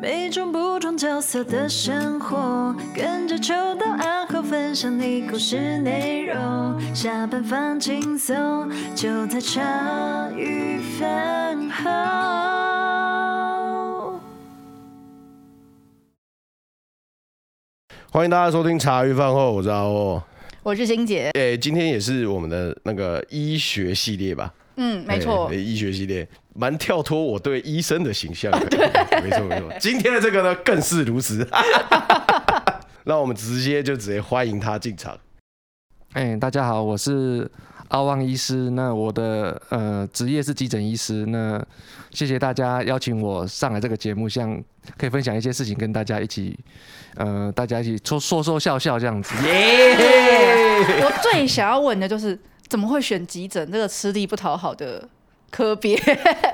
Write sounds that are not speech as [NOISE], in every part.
每种不同角色的生活，跟着秋到暗号分享你故事内容。下班放轻松，就在茶余饭后。欢迎大家收听茶余饭后，我是阿欧，我是欣姐。诶，今天也是我们的那个医学系列吧？嗯，没错，医学系列。蛮跳脱我对医生的形象的，对，[LAUGHS] 没错没错。今天的这个呢，更是如此。[LAUGHS] [LAUGHS] 那我们直接就直接欢迎他进场。哎，大家好，我是阿旺医师。那我的呃职业是急诊医师。那谢谢大家邀请我上来这个节目，像可以分享一些事情，跟大家一起呃大家一起说说说笑笑这样子。耶、yeah! 我最想要问的就是，怎么会选急诊这个吃力不讨好的？科别，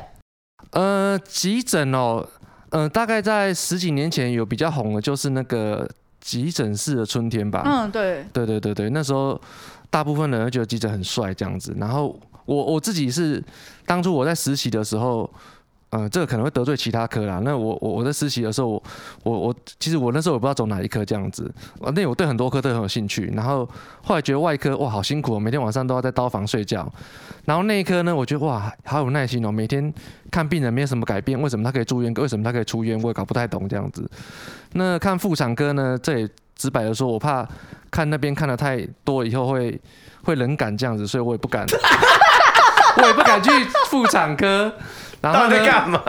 [LAUGHS] 呃，急诊哦，呃，大概在十几年前有比较红的，就是那个急诊室的春天吧。嗯，对，对对对对，那时候大部分人都觉得急诊很帅这样子。然后我我自己是当初我在实习的时候。嗯，这个可能会得罪其他科啦。那我我我在实习的时候，我我我其实我那时候我不知道走哪一科这样子。那我对很多科都很有兴趣。然后后来觉得外科哇好辛苦哦，每天晚上都要在刀房睡觉。然后内科呢，我觉得哇好有耐心哦，每天看病人没有什么改变，为什么他可以住院？为什么他可以出院？我也搞不太懂这样子。那看妇产科呢，这也直白的说，我怕看那边看得太多以后会会冷感这样子，所以我也不敢，[LAUGHS] [LAUGHS] 我也不敢去妇产科。然后在？干嘛？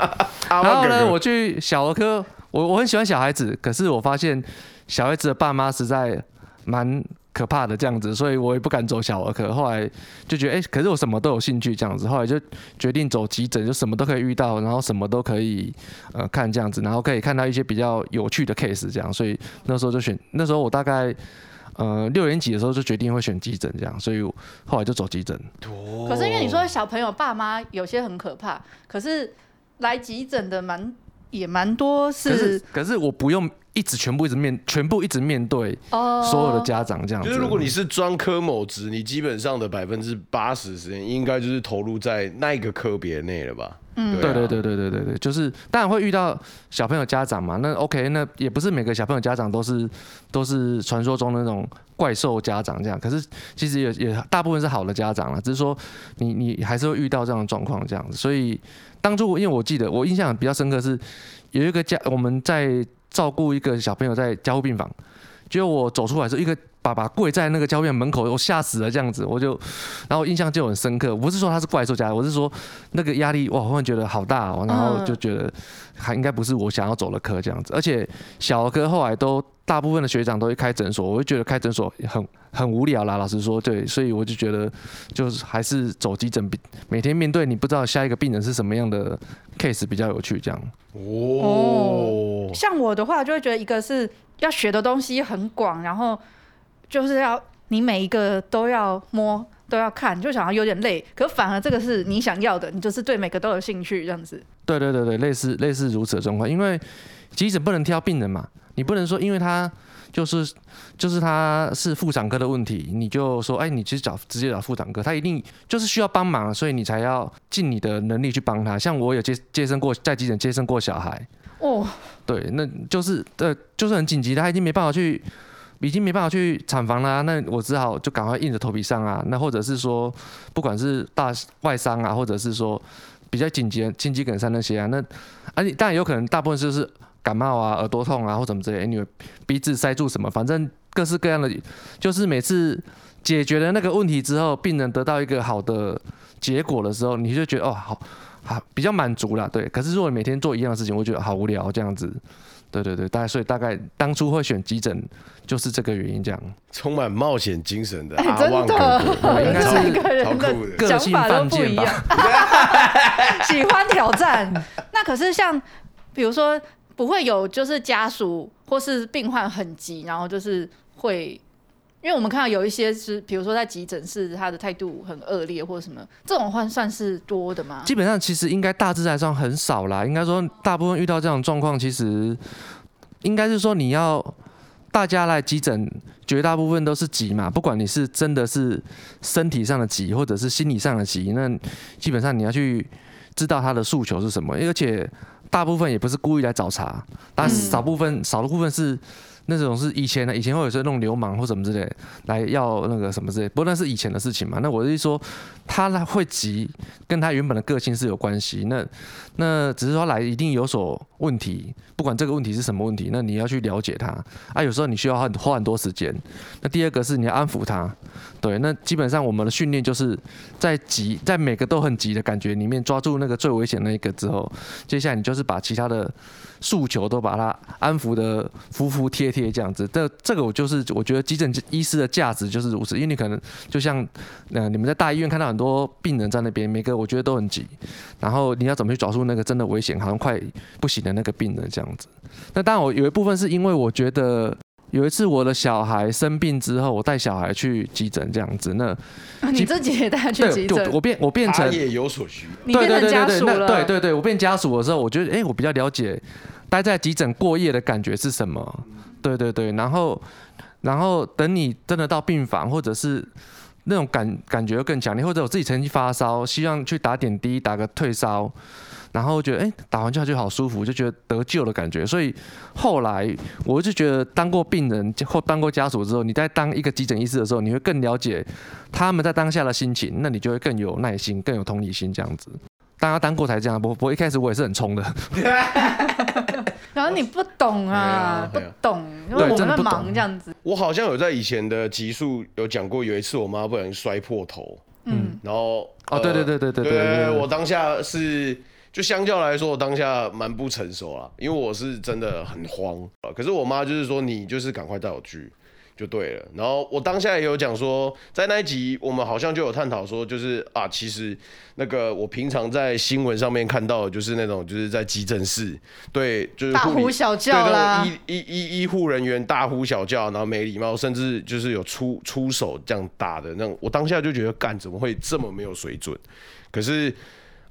然后呢？我去小儿科，我我很喜欢小孩子，可是我发现小孩子的爸妈实在蛮可怕的这样子，所以我也不敢走小儿科。后来就觉得，哎，可是我什么都有兴趣这样子，后来就决定走急诊，就什么都可以遇到，然后什么都可以呃看这样子，然后可以看到一些比较有趣的 case 这样，所以那时候就选，那时候我大概。呃，六年级的时候就决定会选急诊，这样，所以后来就走急诊。可是因为你说小朋友爸妈有些很可怕，可是来急诊的蛮也蛮多是。可是可是我不用一直全部一直面全部一直面对所有的家长这样子。就是如果你是专科某职，你基本上的百分之八十时间应该就是投入在那一个科别内了吧？嗯，对对对对对对对，就是当然会遇到小朋友家长嘛，那 OK，那也不是每个小朋友家长都是都是传说中的那种怪兽家长这样，可是其实也也大部分是好的家长了，只是说你你还是会遇到这样的状况这样子，所以当初因为我记得我印象比较深刻是有一个家我们在照顾一个小朋友在加护病房，结果我走出来是一个。爸爸跪在那个教院门口，我吓死了，这样子，我就，然后印象就很深刻。不是说他是怪兽家，我是说那个压力，哇，我忽然觉得好大哦，然后就觉得还应该不是我想要走的科这样子。而且小儿科后来都大部分的学长都会开诊所，我就觉得开诊所很很无聊啦。老实说，对，所以我就觉得就是还是走急诊，每天面对你不知道下一个病人是什么样的 case 比较有趣，这样。哦，像我的话就会觉得一个是要学的东西很广，然后。就是要你每一个都要摸都要看，就想要有点累，可反而这个是你想要的，你就是对每个都有兴趣这样子。对对对对，类似类似如此的状况，因为急诊不能挑病人嘛，你不能说因为他就是就是他是妇产科的问题，你就说哎，你去找直接找妇产科，他一定就是需要帮忙，所以你才要尽你的能力去帮他。像我有接接生过在急诊接生过小孩哦，对，那就是呃就是很紧急的，他已经没办法去。已经没办法去产房啦，那我只好就赶快硬着头皮上啊。那或者是说，不管是大外伤啊，或者是说比较紧急的心肌梗塞那些啊，那而且当然有可能大部分就是感冒啊、耳朵痛啊或怎么之类，因为鼻子塞住什么，反正各式各样的，就是每次解决了那个问题之后，病人得到一个好的结果的时候，你就觉得哦，好，好比较满足了，对。可是如果你每天做一样的事情，我觉得好无聊这样子。对对对，大概所以大概当初会选急诊，就是这个原因，这样充满冒险精神的、欸、阿旺哥哥，应该是超酷的，想法都不一样，[LAUGHS] 喜欢挑战。那可是像比如说，不会有就是家属或是病患很急，然后就是会。因为我们看到有一些是，比如说在急诊室，他的态度很恶劣或者什么，这种话算是多的吗？基本上其实应该大致来说很少啦。应该说大部分遇到这种状况，其实应该是说你要大家来急诊，绝大部分都是急嘛。不管你是真的是身体上的急，或者是心理上的急，那基本上你要去知道他的诉求是什么。而且大部分也不是故意来找茬，但少部分、嗯、少的部分是。那种是以前的，以前会有些那种流氓或什么之类来要那个什么之类，不过那是以前的事情嘛。那我是说，他会急，跟他原本的个性是有关系。那那只是说来一定有所问题，不管这个问题是什么问题，那你要去了解他啊。有时候你需要花花很多时间。那第二个是你要安抚他，对。那基本上我们的训练就是在急，在每个都很急的感觉里面抓住那个最危险那一个之后，接下来你就是把其他的。诉求都把它安抚的服服帖帖这样子，这这个我就是我觉得急诊医师的价值就是如此，因为你可能就像呃你们在大医院看到很多病人在那边，每个我觉得都很急，然后你要怎么去找出那个真的危险好像快不行的那个病人这样子。那当然我有一部分是因为我觉得。有一次我的小孩生病之后，我带小孩去急诊这样子。那你自己也带他去急诊？我变我变成也有所需。你变成家属了。对对对，我变家属的时候，我觉得哎、欸，我比较了解待在急诊过夜的感觉是什么。对对对，然后然后等你真的到病房，或者是那种感感觉更强烈，或者我自己曾经发烧，希望去打点滴，打个退烧。然后觉得哎，打完之后就好舒服，就觉得得救的感觉。所以后来我就觉得，当过病人或当过家属之后，你在当一个急诊医师的时候，你会更了解他们在当下的心情，那你就会更有耐心、更有同理心这样子。当他当过才这样，不不，一开始我也是很冲的。然后你不懂啊，不懂，因为我们在忙这样子。我好像有在以前的集数有讲过，有一次我妈不小心摔破头，嗯，然后啊，对对对对对对，对，我当下是。就相较来说，我当下蛮不成熟啊，因为我是真的很慌啊。可是我妈就是说，你就是赶快带我去就对了。然后我当下也有讲说，在那一集我们好像就有探讨说，就是啊，其实那个我平常在新闻上面看到的，就是那种就是在急诊室，对，就是大呼小叫啦，医医医医护人员大呼小叫，然后没礼貌，甚至就是有出出手这样打的那种。我当下就觉得，干怎么会这么没有水准？可是。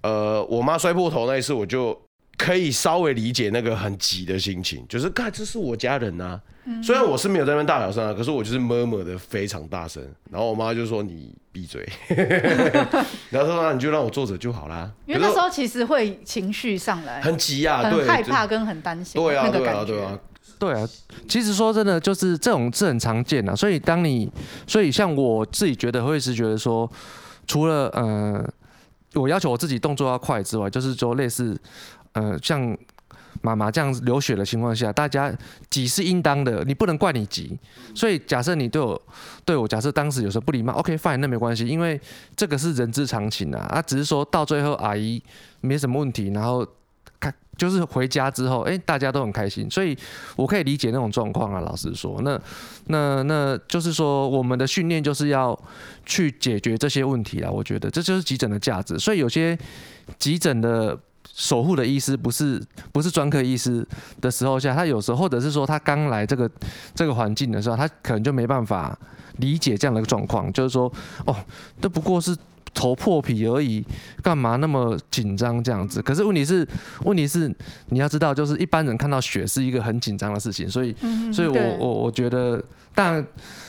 呃，我妈摔破头那一次，我就可以稍微理解那个很急的心情，就是，看这是我家人呐。虽然我是没有在那边大小声啊，可是我就是 murmur 的非常大声。然后我妈就说：“你闭嘴。[LAUGHS] ”然后她说：“那你就让我坐着就好啦。”因为那时候其实会情绪上来，很急啊，很害怕跟很担心，对啊，对啊，对啊，对啊。其实说真的，就是这种是很常见的。所以当你，所以像我自己觉得会是觉得说，除了呃。我要求我自己动作要快之外，就是说类似，呃，像妈妈这样子流血的情况下，大家急是应当的，你不能怪你急。所以假设你对我对我假设当时有时候不礼貌，OK fine，那没关系，因为这个是人之常情啊。啊，只是说到最后阿姨没什么问题，然后。就是回家之后，哎、大家都很开心，所以我可以理解那种状况啊。老实说，那那那就是说，我们的训练就是要去解决这些问题啊。我觉得这就是急诊的价值。所以有些急诊的守护的医师不是不是专科医师的时候下，他有时候或者是说他刚来这个这个环境的时候，他可能就没办法理解这样的状况。就是说，哦，这不过是。头破皮而已，干嘛那么紧张这样子？可是问题是，问题是你要知道，就是一般人看到血是一个很紧张的事情，所以，所以我我我觉得，但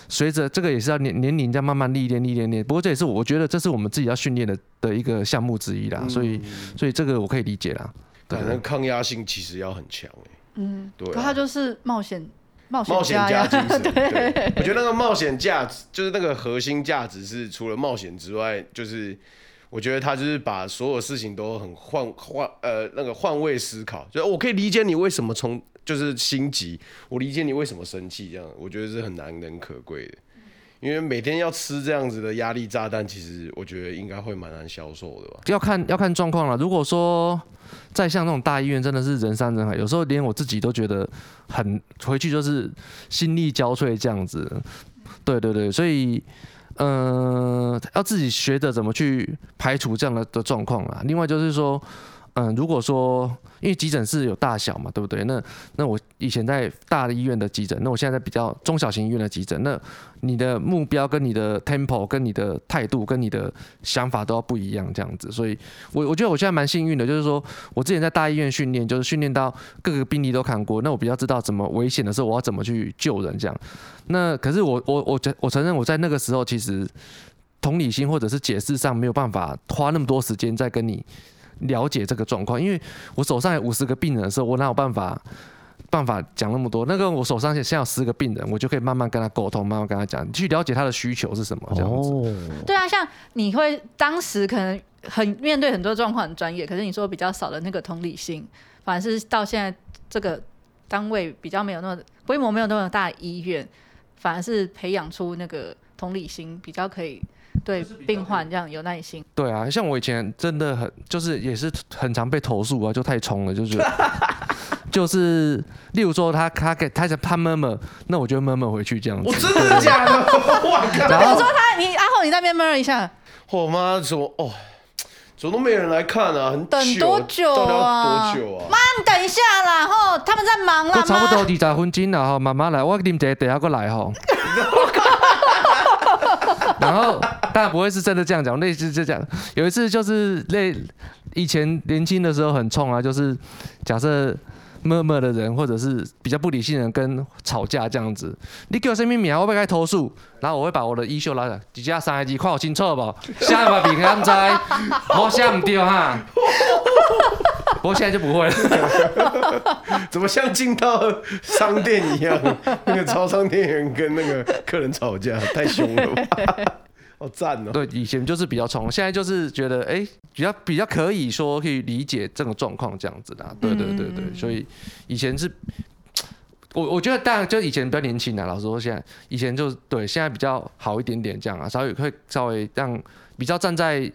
随着这个也是要年年龄在慢慢历练历练练。不过这也是我觉得这是我们自己要训练的的一个项目之一啦，所以所以这个我可以理解啦。可能抗压性其实要很强哎、欸。嗯，对、啊，可他就是冒险。冒险家精神，[LAUGHS] 对，我觉得那个冒险价值就是那个核心价值是除了冒险之外，就是我觉得他就是把所有事情都很换换呃那个换位思考，就是我可以理解你为什么从就是心急，我理解你为什么生气，这样我觉得是很难能可贵的。因为每天要吃这样子的压力炸弹，其实我觉得应该会蛮难消受的吧。要看要看状况了。如果说在像那种大医院，真的是人山人海，有时候连我自己都觉得很回去就是心力交瘁这样子。对对对，所以嗯、呃，要自己学着怎么去排除这样的的状况啊。另外就是说。嗯，如果说因为急诊室有大小嘛，对不对？那那我以前在大的医院的急诊，那我现在在比较中小型医院的急诊，那你的目标跟你的 tempo 跟你的态度跟你的想法都要不一样，这样子。所以我我觉得我现在蛮幸运的，就是说我之前在大医院训练，就是训练到各个病例都看过，那我比较知道怎么危险的时候我要怎么去救人这样。那可是我我我觉我承认我在那个时候其实同理心或者是解释上没有办法花那么多时间在跟你。了解这个状况，因为我手上有五十个病人的时候，我哪有办法办法讲那么多？那个我手上现在有十个病人，我就可以慢慢跟他沟通，慢慢跟他讲，去了解他的需求是什么这样子。哦，对啊，像你会当时可能很面对很多状况很专业，可是你说比较少的那个同理心，反而是到现在这个单位比较没有那么规模没有那么大的医院，反而是培养出那个同理心，比较可以。对病患这样有耐心。对啊，像我以前真的很，就是也是很常被投诉啊，就太冲了，就是 [LAUGHS] 就是，例如说他他给他想他闷闷，那我就闷闷回去这样子。我真的假的？[LAUGHS] 我靠！然后说他你阿后你那边闷了一下，我妈怎么哦？怎么都没人来看啊？很等多久啊？多久啊？妈，你等一下啦，吼，他们在忙啦。差不多二十分钟了哈，慢慢来，我啉一下，等下过来哈。[LAUGHS] 然后但不会是真的这样讲，类似就这样。有一次就是类以前年轻的时候很冲啊，就是假设默默的人或者是比较不理性的人跟吵架这样子，你给我什么名，我要该投诉，然后我会把我的衣袖拉下，几加三 G，看我清楚不？下把笔刚在，[LAUGHS] 我想不掉哈。不过现在就不会了，[LAUGHS] 怎么像进到商店一样？那个超商店员跟那个客人吵架，太凶了？好赞哦！对，以前就是比较冲，现在就是觉得哎、欸，比较比较可以说可以理解这种状况这样子的。对对对对，所以以前是，我我觉得当然就以前比较年轻的，老实说现在以前就对，现在比较好一点点这样啊，稍微会稍微让比较站在。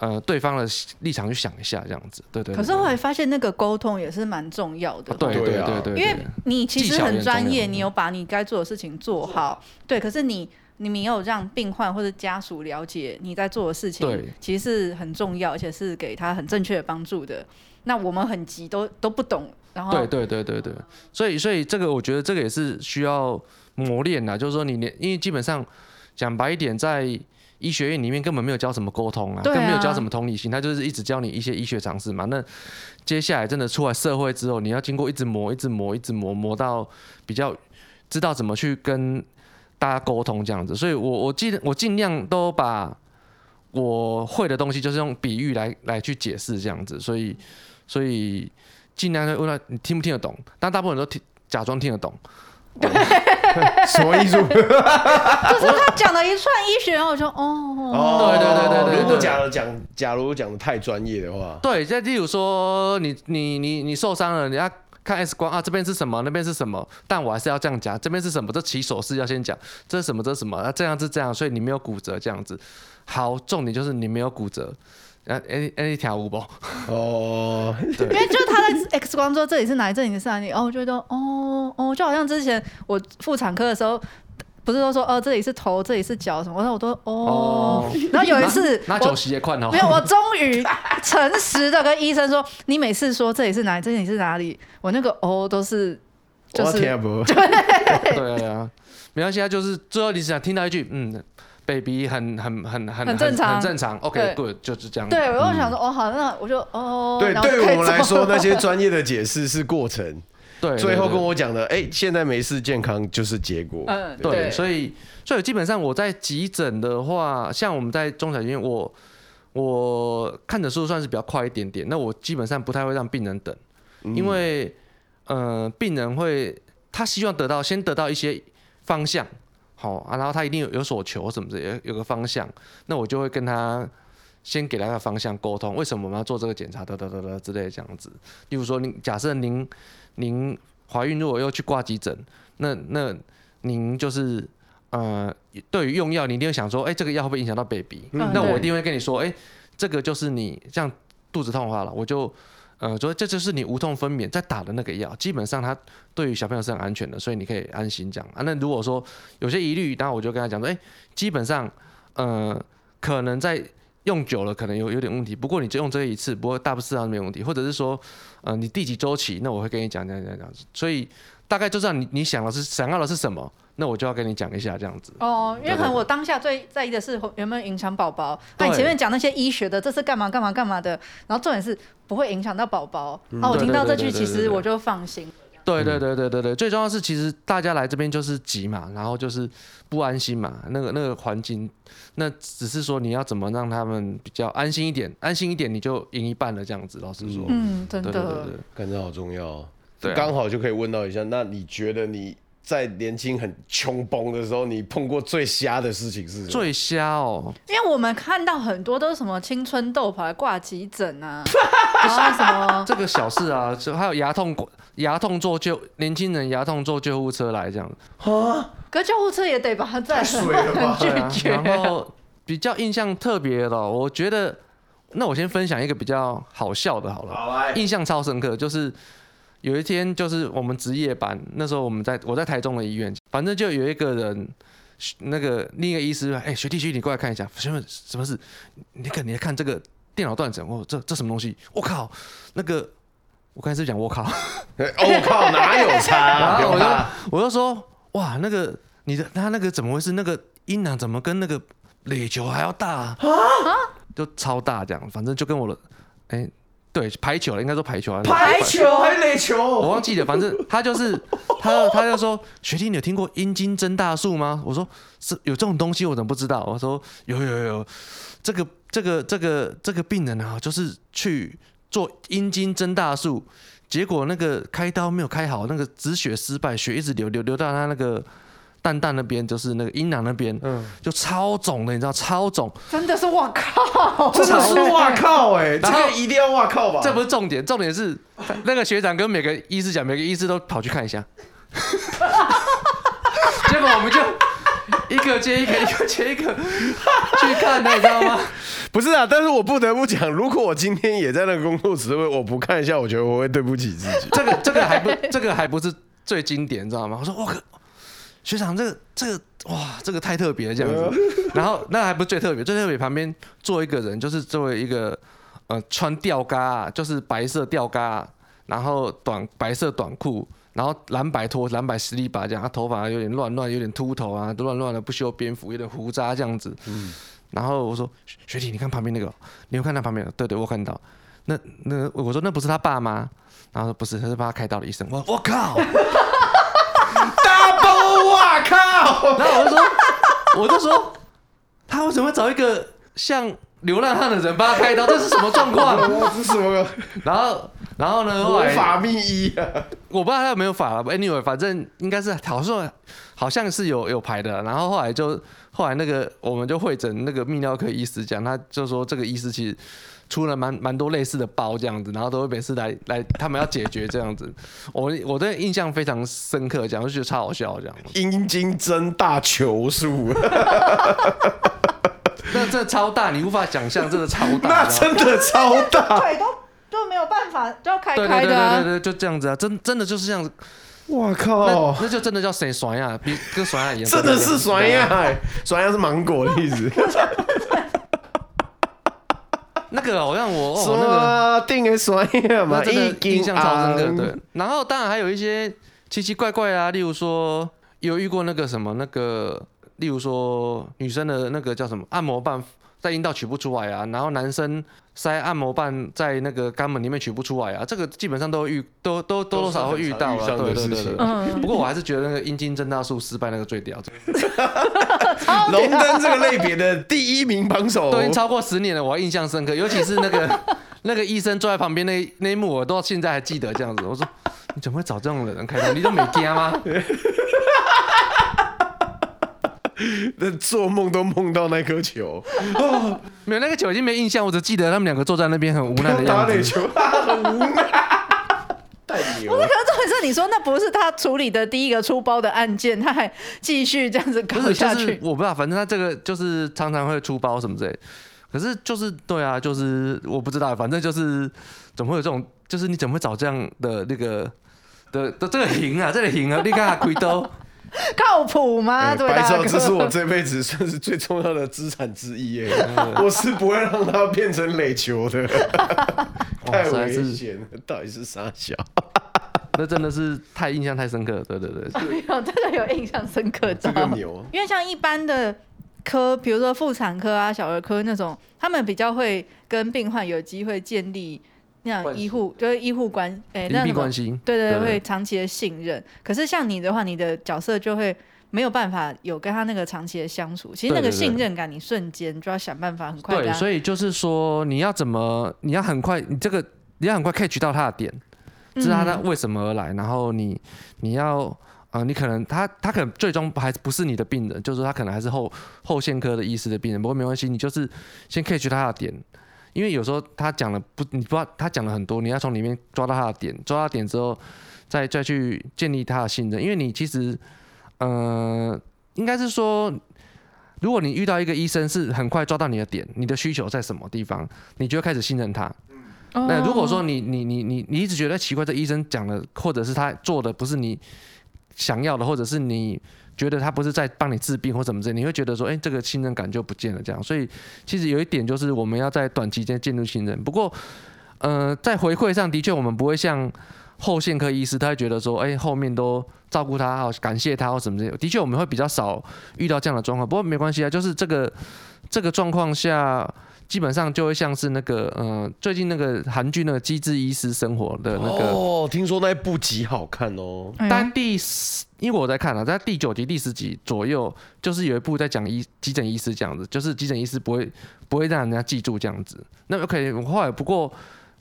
呃，对方的立场去想一下，这样子，对对，對。可是后来发现那个沟通也是蛮重要的。对对对对，对。因为你其实很专业，你有把你该做的事情做好。对。可是你你没有让病患或者家属了解你在做的事情，其实是很重要，而且是给他很正确的帮助的。那我们很急，都都不懂。然后。对对对对对。所以所以这个我觉得这个也是需要磨练的，就是说你连因为基本上讲白一点在。医学院里面根本没有教什么沟通啊，更没有教什么同理心，他就是一直教你一些医学常识嘛。那接下来真的出来社会之后，你要经过一直磨、一直磨、一直磨，磨到比较知道怎么去跟大家沟通这样子。所以我我尽我尽量都把我会的东西，就是用比喻来来去解释这样子。所以所以尽量问他你听不听得懂，但大部分人都听假装听得懂。对，什么意思？就是他讲了一串医学，然后我就哦，哦，对对对对对。如果假如讲，假如讲的太专业的话，对，再例如说你你你你受伤了，你要看 X 光啊，这边是什么，那边是什么，但我还是要这样讲，这边是什么，这起手式要先讲，这是什么，这是什么，那这样是这样，所以你没有骨折这样子。好，重点就是你没有骨折。啊，any any，条五不？哦，对，因为就是他在 X 光说这里是哪里，这里是哪里，哦，我觉得哦哦，就好像之前我妇产科的时候，不是都说哦这里是头，这里是脚什么，我说我都哦，哦，[LAUGHS] 然后有一次拿酒席也快哦，没有，我终于诚实的跟医生说，你每次说这里是哪里，这里是哪里，我那个哦都是就是 [LAUGHS] 对对啊，没关系啊，就是最后你只想听到一句嗯。baby 很很很很很正常，很正常。OK，good，就是这样。对，我就想说，哦，好，那我就哦。对，对于我们来说，那些专业的解释是过程。对，最后跟我讲的，哎，现在没事，健康就是结果。嗯，对。所以，所以基本上我在急诊的话，像我们在中小医院，我我看的速度算是比较快一点点。那我基本上不太会让病人等，因为呃，病人会他希望得到先得到一些方向。好啊，然后他一定有有所求什么的，有有个方向，那我就会跟他先给他个方向沟通，为什么我们要做这个检查，得得得得之类的这样子。例如说，您假设您您怀孕如果又去挂急诊，那那您就是呃，对于用药，你一定会想说，哎，这个药会不会影响到 baby？嗯，那我一定会跟你说，哎，这个就是你像肚子痛的话了，我就。呃，所以这就是你无痛分娩在打的那个药，基本上它对于小朋友是很安全的，所以你可以安心讲啊。那如果说有些疑虑，当然我就跟他讲说，哎，基本上，呃，可能在用久了可能有有点问题，不过你就用这一次，不过大部分上没有问题，或者是说，呃，你第几周期，那我会跟你讲讲讲这样子，所以大概就知道你你想的是想要的是什么。那我就要跟你讲一下这样子哦，因为可能我当下最在意的是有没有影响宝宝。那你前面讲那些医学的，这是干嘛干嘛干嘛的，然后重点是不会影响到宝宝。啊，我听到这句，其实我就放心。对对对对对对，最重要是其实大家来这边就是急嘛，然后就是不安心嘛，那个那个环境，那只是说你要怎么让他们比较安心一点，安心一点你就赢一半了这样子。老实说，嗯，真的，对对对对，感觉好重要哦。对啊刚好就可以问到一下，那你觉得你在年轻很穷崩的时候，你碰过最瞎的事情是什么？最瞎哦，因为我们看到很多都是什么青春痘跑来挂急诊啊，[LAUGHS] 然后什么这个小事啊，就还有牙痛，牙痛坐救年轻人牙痛坐救护车来这样。子，啊，可救护车也得把它载，水了吧。很拒绝。然后比较印象特别的哦，我觉得，那我先分享一个比较好笑的，好了，好来，印象超深刻，就是有一天，就是我们值夜班，那时候我们在我在台中的医院，反正就有一个人，那个另一个医师，哎、欸，学弟学弟，你过来看一下，请问什么事？你看，你来看这个电脑断层，哦，这这什么东西？我靠，那个我刚才是讲我靠，我、[LAUGHS] 哦、靠，哪有差、啊？[LAUGHS] 然后我就 [LAUGHS] 我就说，哇，那个你的他那个怎么回事？那个阴囊怎么跟那个垒球还要大啊？就超大这样，反正就跟我的，哎、欸。对排球了，应该说排球啊。排球还垒球？我忘记了，反正他就是 [LAUGHS] 他，他就说学弟，你有听过阴茎增大术吗？我说是有这种东西，我怎么不知道？我说有有有有，这个这个这个这个病人啊，就是去做阴茎增大术，结果那个开刀没有开好，那个止血失败，血一直流流流到他那个。蛋蛋那边就是那个阴囊那边，嗯，就超肿的，你知道超肿，真的是哇靠，真的是哇靠哎、欸，然后这个一定要哇靠吧？这不是重点，重点是那个学长跟每个医师讲，每个医师都跑去看一下，[LAUGHS] 结果我们就一个接一个，一个接一个去看的，你知道吗？不是啊，但是我不得不讲，如果我今天也在那个工作职位，我不看一下，我觉得我会对不起自己。这个这个还不这个还不是最经典，你知道吗？我说我靠。学长，这个这个哇，这个太特别了，这样子。[LAUGHS] 然后那还不是最特别，最特别旁边坐一个人，就是作为一个呃穿吊嘎，就是白色吊嘎，然后短白色短裤，然后蓝白拖，蓝白实力把这样，他头发有点乱乱，有点秃头啊，都乱乱的，不修边幅，有点胡渣这样子。嗯。然后我说学弟，你看旁边那个，你有看到旁边？对对，我看到。那那我说那不是他爸吗？然后说不是，他是帮他开刀的医生。我我靠！[LAUGHS] 然后我就说，[LAUGHS] 我就说，他为什么会找一个像流浪汉的人帮他开刀？这是什么状况？[LAUGHS] 这是什么？然后，然后呢？魔法秘医啊！我不知道他有没有法了。Anyway，反正应该是好像好像是有有排的。然后后来就后来那个我们就会诊那个泌尿科医师讲，他就说这个医师其实。出了蛮蛮多类似的包这样子，然后都会每次来来，他们要解决这样子。我我对印象非常深刻，这样就觉得超好笑这样。阴茎增大球数，[LAUGHS] 那这超大，你无法想象，真的超大。[LAUGHS] 那真的超大，腿都都没有办法，就要开开的、啊。对对对对对，就这样子啊，真真的就是这样子。我靠那，那就真的叫谁甩呀？比跟甩呀一样。真的是甩呀，甩呀是芒果的意思。[LAUGHS] 那个好像我说那个定个酸呀嘛，真的印象超深刻。对，然后当然还有一些奇奇怪怪啊，例如说有遇过那个什么那个，例如说女生的那个叫什么按摩棒在阴道取不出来啊，然后男生塞按摩棒在那个肛门里面取不出来啊，这个基本上都遇都都多多少少会遇到啊。对对对对。不过我还是觉得那个阴茎增大术失败那个最屌。龙灯这个类别的第一名榜首，都已经超过十年了，我还印象深刻。尤其是那个 [LAUGHS] 那个医生坐在旁边那那一幕，我到现在还记得这样子。我说你怎么会找这种人开刀？你都没惊吗？[LAUGHS] 那做梦都梦到那颗球，[LAUGHS] 没有那个球已经没印象，我只记得他们两个坐在那边很无奈的样子。打垒球，[LAUGHS] 很无奈。太牛了！不是，可是重点是你说那不是他处理的第一个出包的案件，他还继续这样子搞下去。就是、我不知道，反正他这个就是常常会出包什么之类。可是就是对啊，就是我不知道，反正就是怎么会有这种，就是你怎么会找这样的那个的的这个赢啊，这个赢啊，你看亏都 [LAUGHS] 靠谱吗？对、欸，白说这是我这辈子算是最重要的资产之一耶，我是不会让它变成垒球的。[LAUGHS] 太危险了，到底是啥小？[LAUGHS] 那真的是太印象太深刻了，对对对，没有真的有印象深刻，这个牛。因为像一般的科，比如说妇产科啊、小儿科那种，他们比较会跟病患有机会建立那种医护就是医护关哎，那种关系，对对对，会长期的信任。可是像你的话，你的角色就会没有办法有跟他那个长期的相处。其实那个信任感，你瞬间就要想办法很快。对，所以就是说，你要怎么，你要很快，你这个你要很快 catch 到他的点，知道他为什么而来，然后你你要。啊、呃，你可能他他可能最终还不是你的病人，就是他可能还是后后线科的医师的病人。不过没关系，你就是先 catch 他的点，因为有时候他讲了不，你不知道他讲了很多，你要从里面抓到他的点，抓到点之后，再再去建立他的信任。因为你其实，呃，应该是说，如果你遇到一个医生是很快抓到你的点，你的需求在什么地方，你就会开始信任他。那如果说你你你你你一直觉得奇怪，这医生讲的或者是他做的不是你。想要的，或者是你觉得他不是在帮你治病或什么之类，你会觉得说，哎、这个信任感就不见了。这样，所以其实有一点就是我们要在短期间建立信任。不过，呃，在回馈上的确我们不会像后线科医师，他会觉得说，哎、后面都照顾他，好感谢他或什么之类。的确，我们会比较少遇到这样的状况。不过没关系啊，就是这个这个状况下。基本上就会像是那个，呃，最近那个韩剧那个《机智医师生活》的那个哦，听说那一部极好看哦。但第，因为我在看了，在第九集、第十集左右，就是有一部在讲医急诊医师这样子，就是急诊医师不会不会让人家记住这样子。那 OK，我后来不过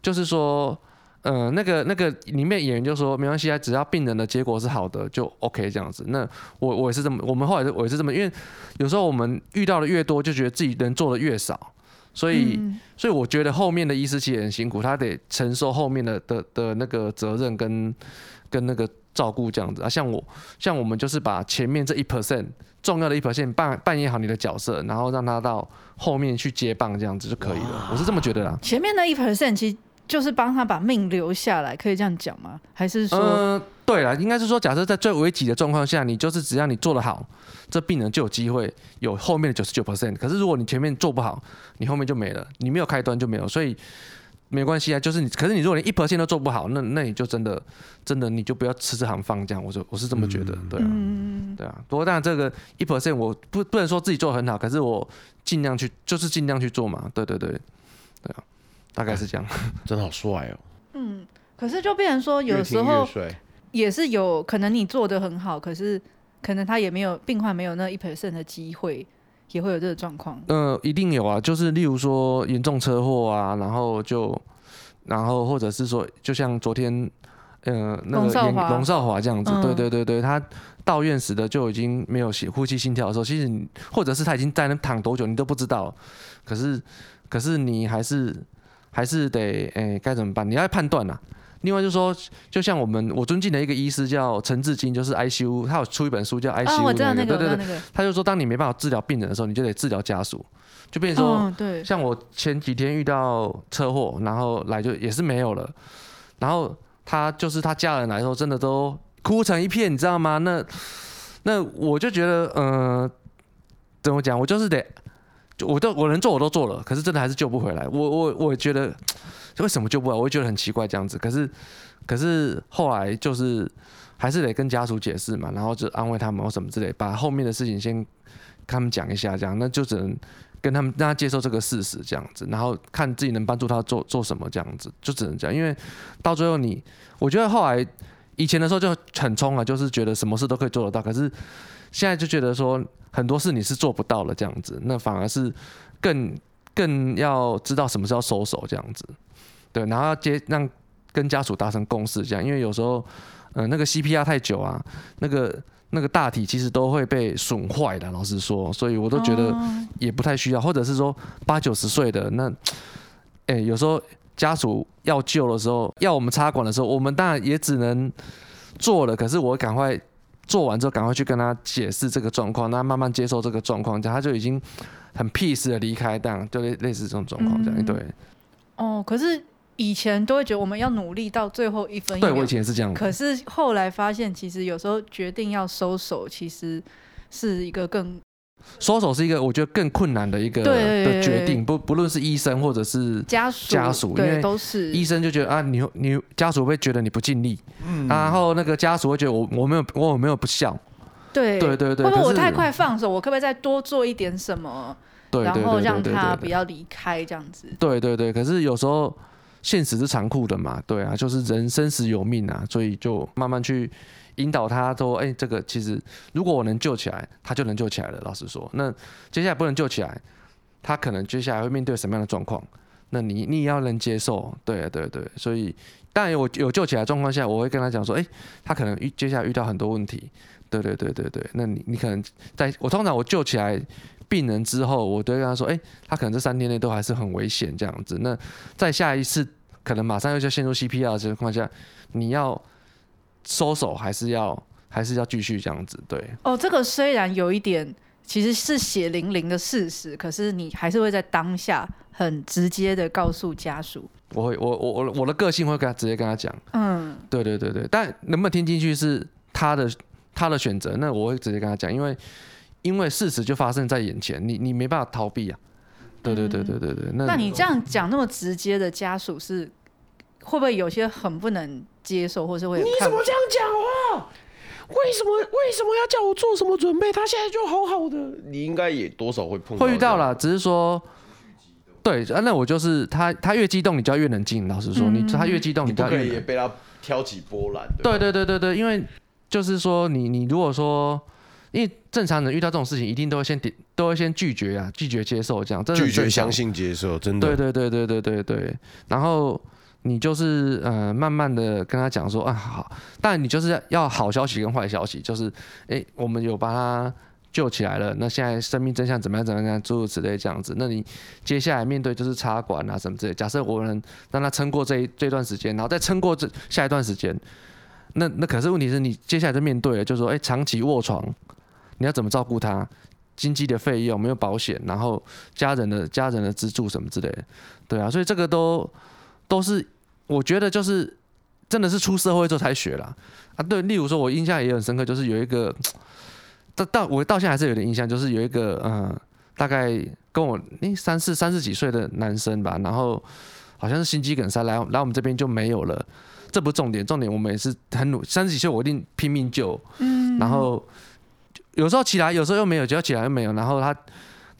就是说，呃，那个那个里面演员就说没关系啊，只要病人的结果是好的就 OK 这样子。那我我也是这么，我们后来我也是这么，因为有时候我们遇到的越多，就觉得自己能做的越少。所以，所以我觉得后面的医师其实很辛苦，他得承受后面的的的那个责任跟跟那个照顾这样子啊。像我，像我们就是把前面这一 percent 重要的一 percent 扮扮演好你的角色，然后让他到后面去接棒这样子就可以了。我是这么觉得啦。前面那一 percent 其实就是帮他把命留下来，可以这样讲吗？还是说？呃对了，应该是说，假设在最危急的状况下，你就是只要你做得好，这病人就有机会有后面的九十九 percent。可是如果你前面做不好，你后面就没了，你没有开端就没有，所以没关系啊。就是你，可是你如果连一 percent 都做不好，那那你就真的真的你就不要吃这行饭这样。我就我是这么觉得，对啊，对啊。不过当然这个一 percent 我不不能说自己做得很好，可是我尽量去，就是尽量去做嘛。对对对，对啊，大概是这样。[LAUGHS] 真的好帅哦。嗯，可是就变成说有时候。也是有可能你做的很好，可是可能他也没有病患没有那一 percent 的机会，也会有这个状况。嗯、呃，一定有啊，就是例如说严重车祸啊，然后就然后或者是说，就像昨天，呃，那个龙少华这样子，嗯、对对对对，他到院时的就已经没有呼吸心跳的时候，其实你或者是他已经在那躺多久你都不知道，可是可是你还是还是得诶该、欸、怎么办？你要判断啊。另外就是说，就像我们我尊敬的一个医师叫陈志金，就是 ICU，他有出一本书叫 ICU，、哦、我知道那个，对对对，他就说，当你没办法治疗病人的时候，你就得治疗家属，就变成说，哦、对，像我前几天遇到车祸，然后来就也是没有了，然后他就是他家人来说，真的都哭成一片，你知道吗？那那我就觉得，嗯、呃，怎么讲？我就是得，就我都我能做我都做了，可是真的还是救不回来。我我我觉得。[TSK] 为什么救不回来？我会觉得很奇怪这样子。可是，可是后来就是还是得跟家属解释嘛，然后就安慰他们或什么之类，把后面的事情先跟他们讲一下，这样那就只能跟他们让他接受这个事实这样子，然后看自己能帮助他做做什么这样子，就只能这样。因为到最后你，我觉得后来以前的时候就很冲啊，就是觉得什么事都可以做得到。可是现在就觉得说很多事你是做不到了这样子，那反而是更更要知道什么时候收手这样子。对，然后接让跟家属达成共识，这样，因为有时候，呃，那个 CPR 太久啊，那个那个大体其实都会被损坏的，老实说，所以我都觉得也不太需要，或者是说八九十岁的那，哎，有时候家属要救的时候，要我们插管的时候，我们当然也只能做了，可是我赶快做完之后，赶快去跟他解释这个状况，那慢慢接受这个状况，这样他就已经很 peace 的离开，这样就类类似这种状况这样，对。哦，可是。以前都会觉得我们要努力到最后一分一秒，对，我以前也是这样。可是后来发现，其实有时候决定要收手，其实是一个更收手是一个我觉得更困难的一个的决定。不不论是医生或者是家属，家属因为都是医生就觉得啊，你你家属会觉得你不尽力，嗯，然后那个家属会觉得我我没有我有没有不孝，对对对对，会不会我太快放手？我可不可以再多做一点什么？对，然后让他不要离开这样子。对对对，可是有时候。现实是残酷的嘛，对啊，就是人生死有命啊，所以就慢慢去引导他说，哎、欸，这个其实如果我能救起来，他就能救起来了。老实说，那接下来不能救起来，他可能接下来会面对什么样的状况？那你你也要能接受，对对对，所以当然我有救起来状况下，我会跟他讲说，哎、他可能遇接下来遇到很多问题，对对对对对，那你你可能在我通常我救起来病人之后，我都会跟他说，哎、他可能这三天内都还是很危险这样子，那在下一次可能马上又就陷入 CPR 的情况下，你要收手还是要还是要继续这样子？对，哦，这个虽然有一点其实是血淋淋的事实，可是你还是会在当下。很直接的告诉家属，我会我我我我的个性会跟他直接跟他讲，嗯，对对对对，但能不能听进去是他的他的选择，那我会直接跟他讲，因为因为事实就发生在眼前，你你没办法逃避啊，对对对对对对，那你这样讲那么直接的家属是会不会有些很不能接受，或是会？你怎么这样讲话？为什么为什么要叫我做什么准备？他现在就好好的，你应该也多少会碰会遇到了，只是说。对啊，那我就是他，他越激动，你就要越冷静。老实说，你他越激动，你就要越也被他挑起波澜。对对对对对，因为就是说，你你如果说，因为正常人遇到这种事情，一定都会先点，都会先拒绝啊，拒绝接受这样，真的拒绝相信接受，真的。对对对对对对对，然后你就是呃，慢慢的跟他讲说啊好，但你就是要好消息跟坏消息，就是哎，我们有把他。救起来了，那现在生命真相怎么样？怎么样？诸如此类这样子。那你接下来面对就是插管啊什么之类。假设我能让他撑过这一这段时间，然后再撑过这下一段时间，那那可是问题是你接下来就面对了，就是说，哎、长期卧床，你要怎么照顾他？经济的费用没有保险，然后家人的家人的资助什么之类的，对啊，所以这个都都是我觉得就是真的是出社会之后才学啦啊。对，例如说我印象也很深刻，就是有一个。到到我到现在还是有点印象，就是有一个嗯，大概跟我诶、欸、三四三十几岁的男生吧，然后好像是心肌梗塞来来我们这边就没有了，这不是重点，重点我们也是很努，三十几岁我一定拼命救，嗯，然后有时候起来，有时候又没有，只要起来又没有，然后他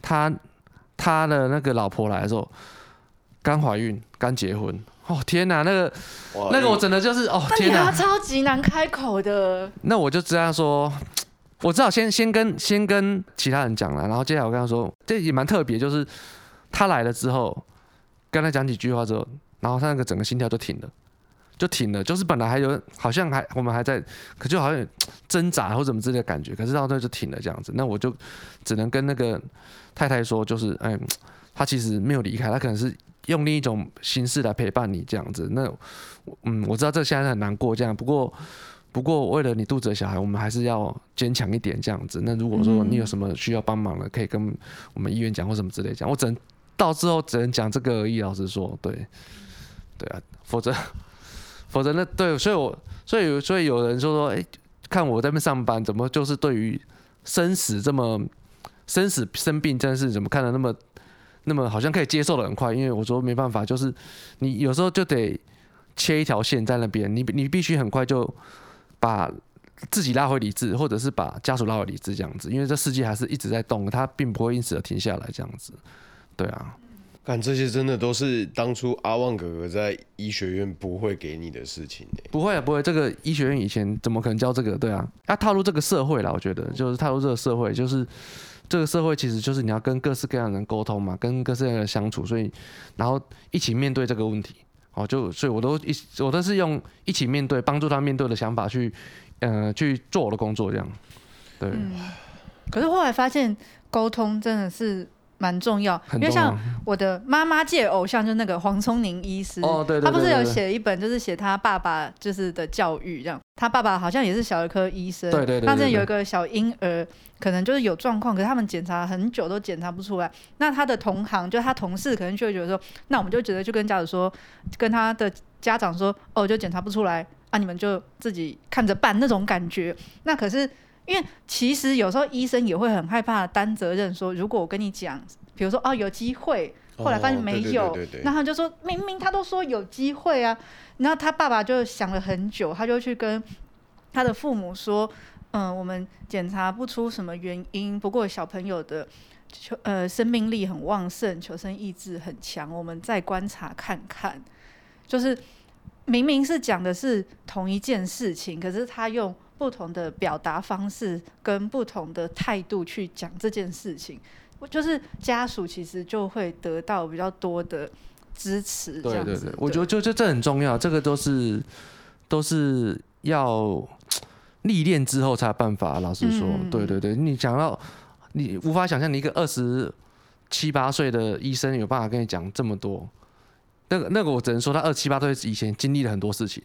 他他的那个老婆来的时候刚怀孕刚结婚，哦天哪，那个那个我真的就是哦天哪，他超级难开口的，那我就这样说。我知道先先跟先跟其他人讲了，然后接下来我跟他说，这也蛮特别，就是他来了之后，跟他讲几句话之后，然后他那个整个心跳就停了，就停了，就是本来还有好像还我们还在，可就好像挣扎或怎么之类的感觉，可是到那就停了这样子，那我就只能跟那个太太说，就是哎，他其实没有离开，他可能是用另一种形式来陪伴你这样子，那嗯，我知道这现在很难过这样，不过。不过，为了你肚子的小孩，我们还是要坚强一点，这样子。那如果说你有什么需要帮忙的，可以跟我们医院讲或什么之类讲。我只能到之后只能讲这个而已。老师说，对，对啊，否则，[LAUGHS] 否则那对，所以我，所以，所以有人说说，哎、看我在那上班，怎么就是对于生死这么生死生病这件事，怎么看的那么那么好像可以接受的很快？因为我说没办法，就是你有时候就得切一条线在那边，你你必须很快就。把自己拉回理智，或者是把家属拉回理智，这样子，因为这世界还是一直在动，它并不会因此而停下来，这样子，对啊。但这些真的都是当初阿旺哥哥在医学院不会给你的事情，不会啊，不会。这个医学院以前怎么可能教这个？对啊，他踏入这个社会了，我觉得就是踏入这个社会，就是这个社会其实就是你要跟各式各样的人沟通嘛，跟各式各样的人相处，所以然后一起面对这个问题。哦，就所以，我都一我都是用一起面对，帮助他面对的想法去，呃，去做我的工作，这样，对。可是后来发现，沟通真的是。蛮重要，因为像我的妈妈界偶像就是那个黄聪宁医师，他不是有写一本，就是写他爸爸就是的教育这样。他爸爸好像也是小儿科医生，对对对，对。他之前有一个小婴儿，可能就是有状况，可是他们检查很久都检查不出来。那他的同行，就他同事，可能就会觉得说，那我们就觉得就跟家长说，跟他的家长说，哦，就检查不出来啊，你们就自己看着办那种感觉。那可是。因为其实有时候医生也会很害怕担责任，说如果我跟你讲，比如说哦有机会，后来发现没有，那他就说明明他都说有机会啊，然后他爸爸就想了很久，他就去跟他的父母说，嗯，我们检查不出什么原因，不过小朋友的求呃生命力很旺盛，求生意志很强，我们再观察看看。就是明明是讲的是同一件事情，可是他用不同的表达方式跟不同的态度去讲这件事情，我就是家属其实就会得到比较多的支持。对对对，我觉得就就这很重要，这个都是都是要历练之后才有办法。老实说，嗯、对对对，你讲到你无法想象，你一个二十。七八岁的医生有办法跟你讲这么多，那个那个我只能说他二七八岁以前经历了很多事情，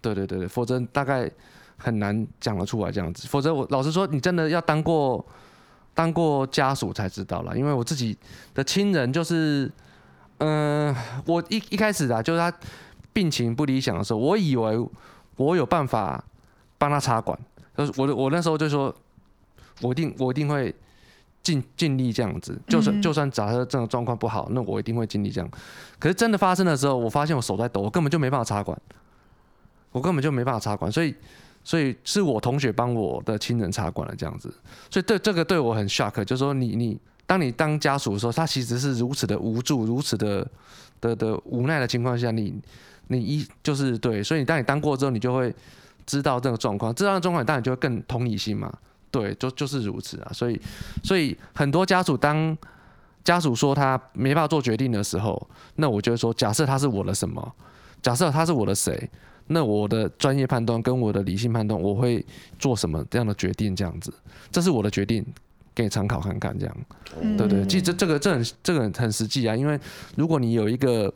对对对对，否则大概很难讲得出来这样子。否则我老实说，你真的要当过当过家属才知道了。因为我自己的亲人就是，嗯、呃，我一一开始啊，就是他病情不理想的时候，我以为我有办法帮他插管，就是我我那时候就说，我一定我一定会。尽尽力这样子，就算就算假设这种状况不好，那我一定会尽力这样。可是真的发生的时候，我发现我手在抖，我根本就没办法插管，我根本就没办法插管，所以所以是我同学帮我的亲人插管了这样子。所以对这个对我很 shock，就是说你你当你当家属的时候，他其实是如此的无助，如此的的的无奈的情况下，你你一就是对，所以你当你当过之后，你就会知道这个状况，知道状况，当然就会更同理心嘛。对，就就是如此啊，所以，所以很多家属当家属说他没办法做决定的时候，那我就会说，假设他是我的什么，假设他是我的谁，那我的专业判断跟我的理性判断，我会做什么这样的决定？这样子，这是我的决定，给你参考看看，这样，嗯、对对，其实这这个这很这个很实际啊，因为如果你有一个。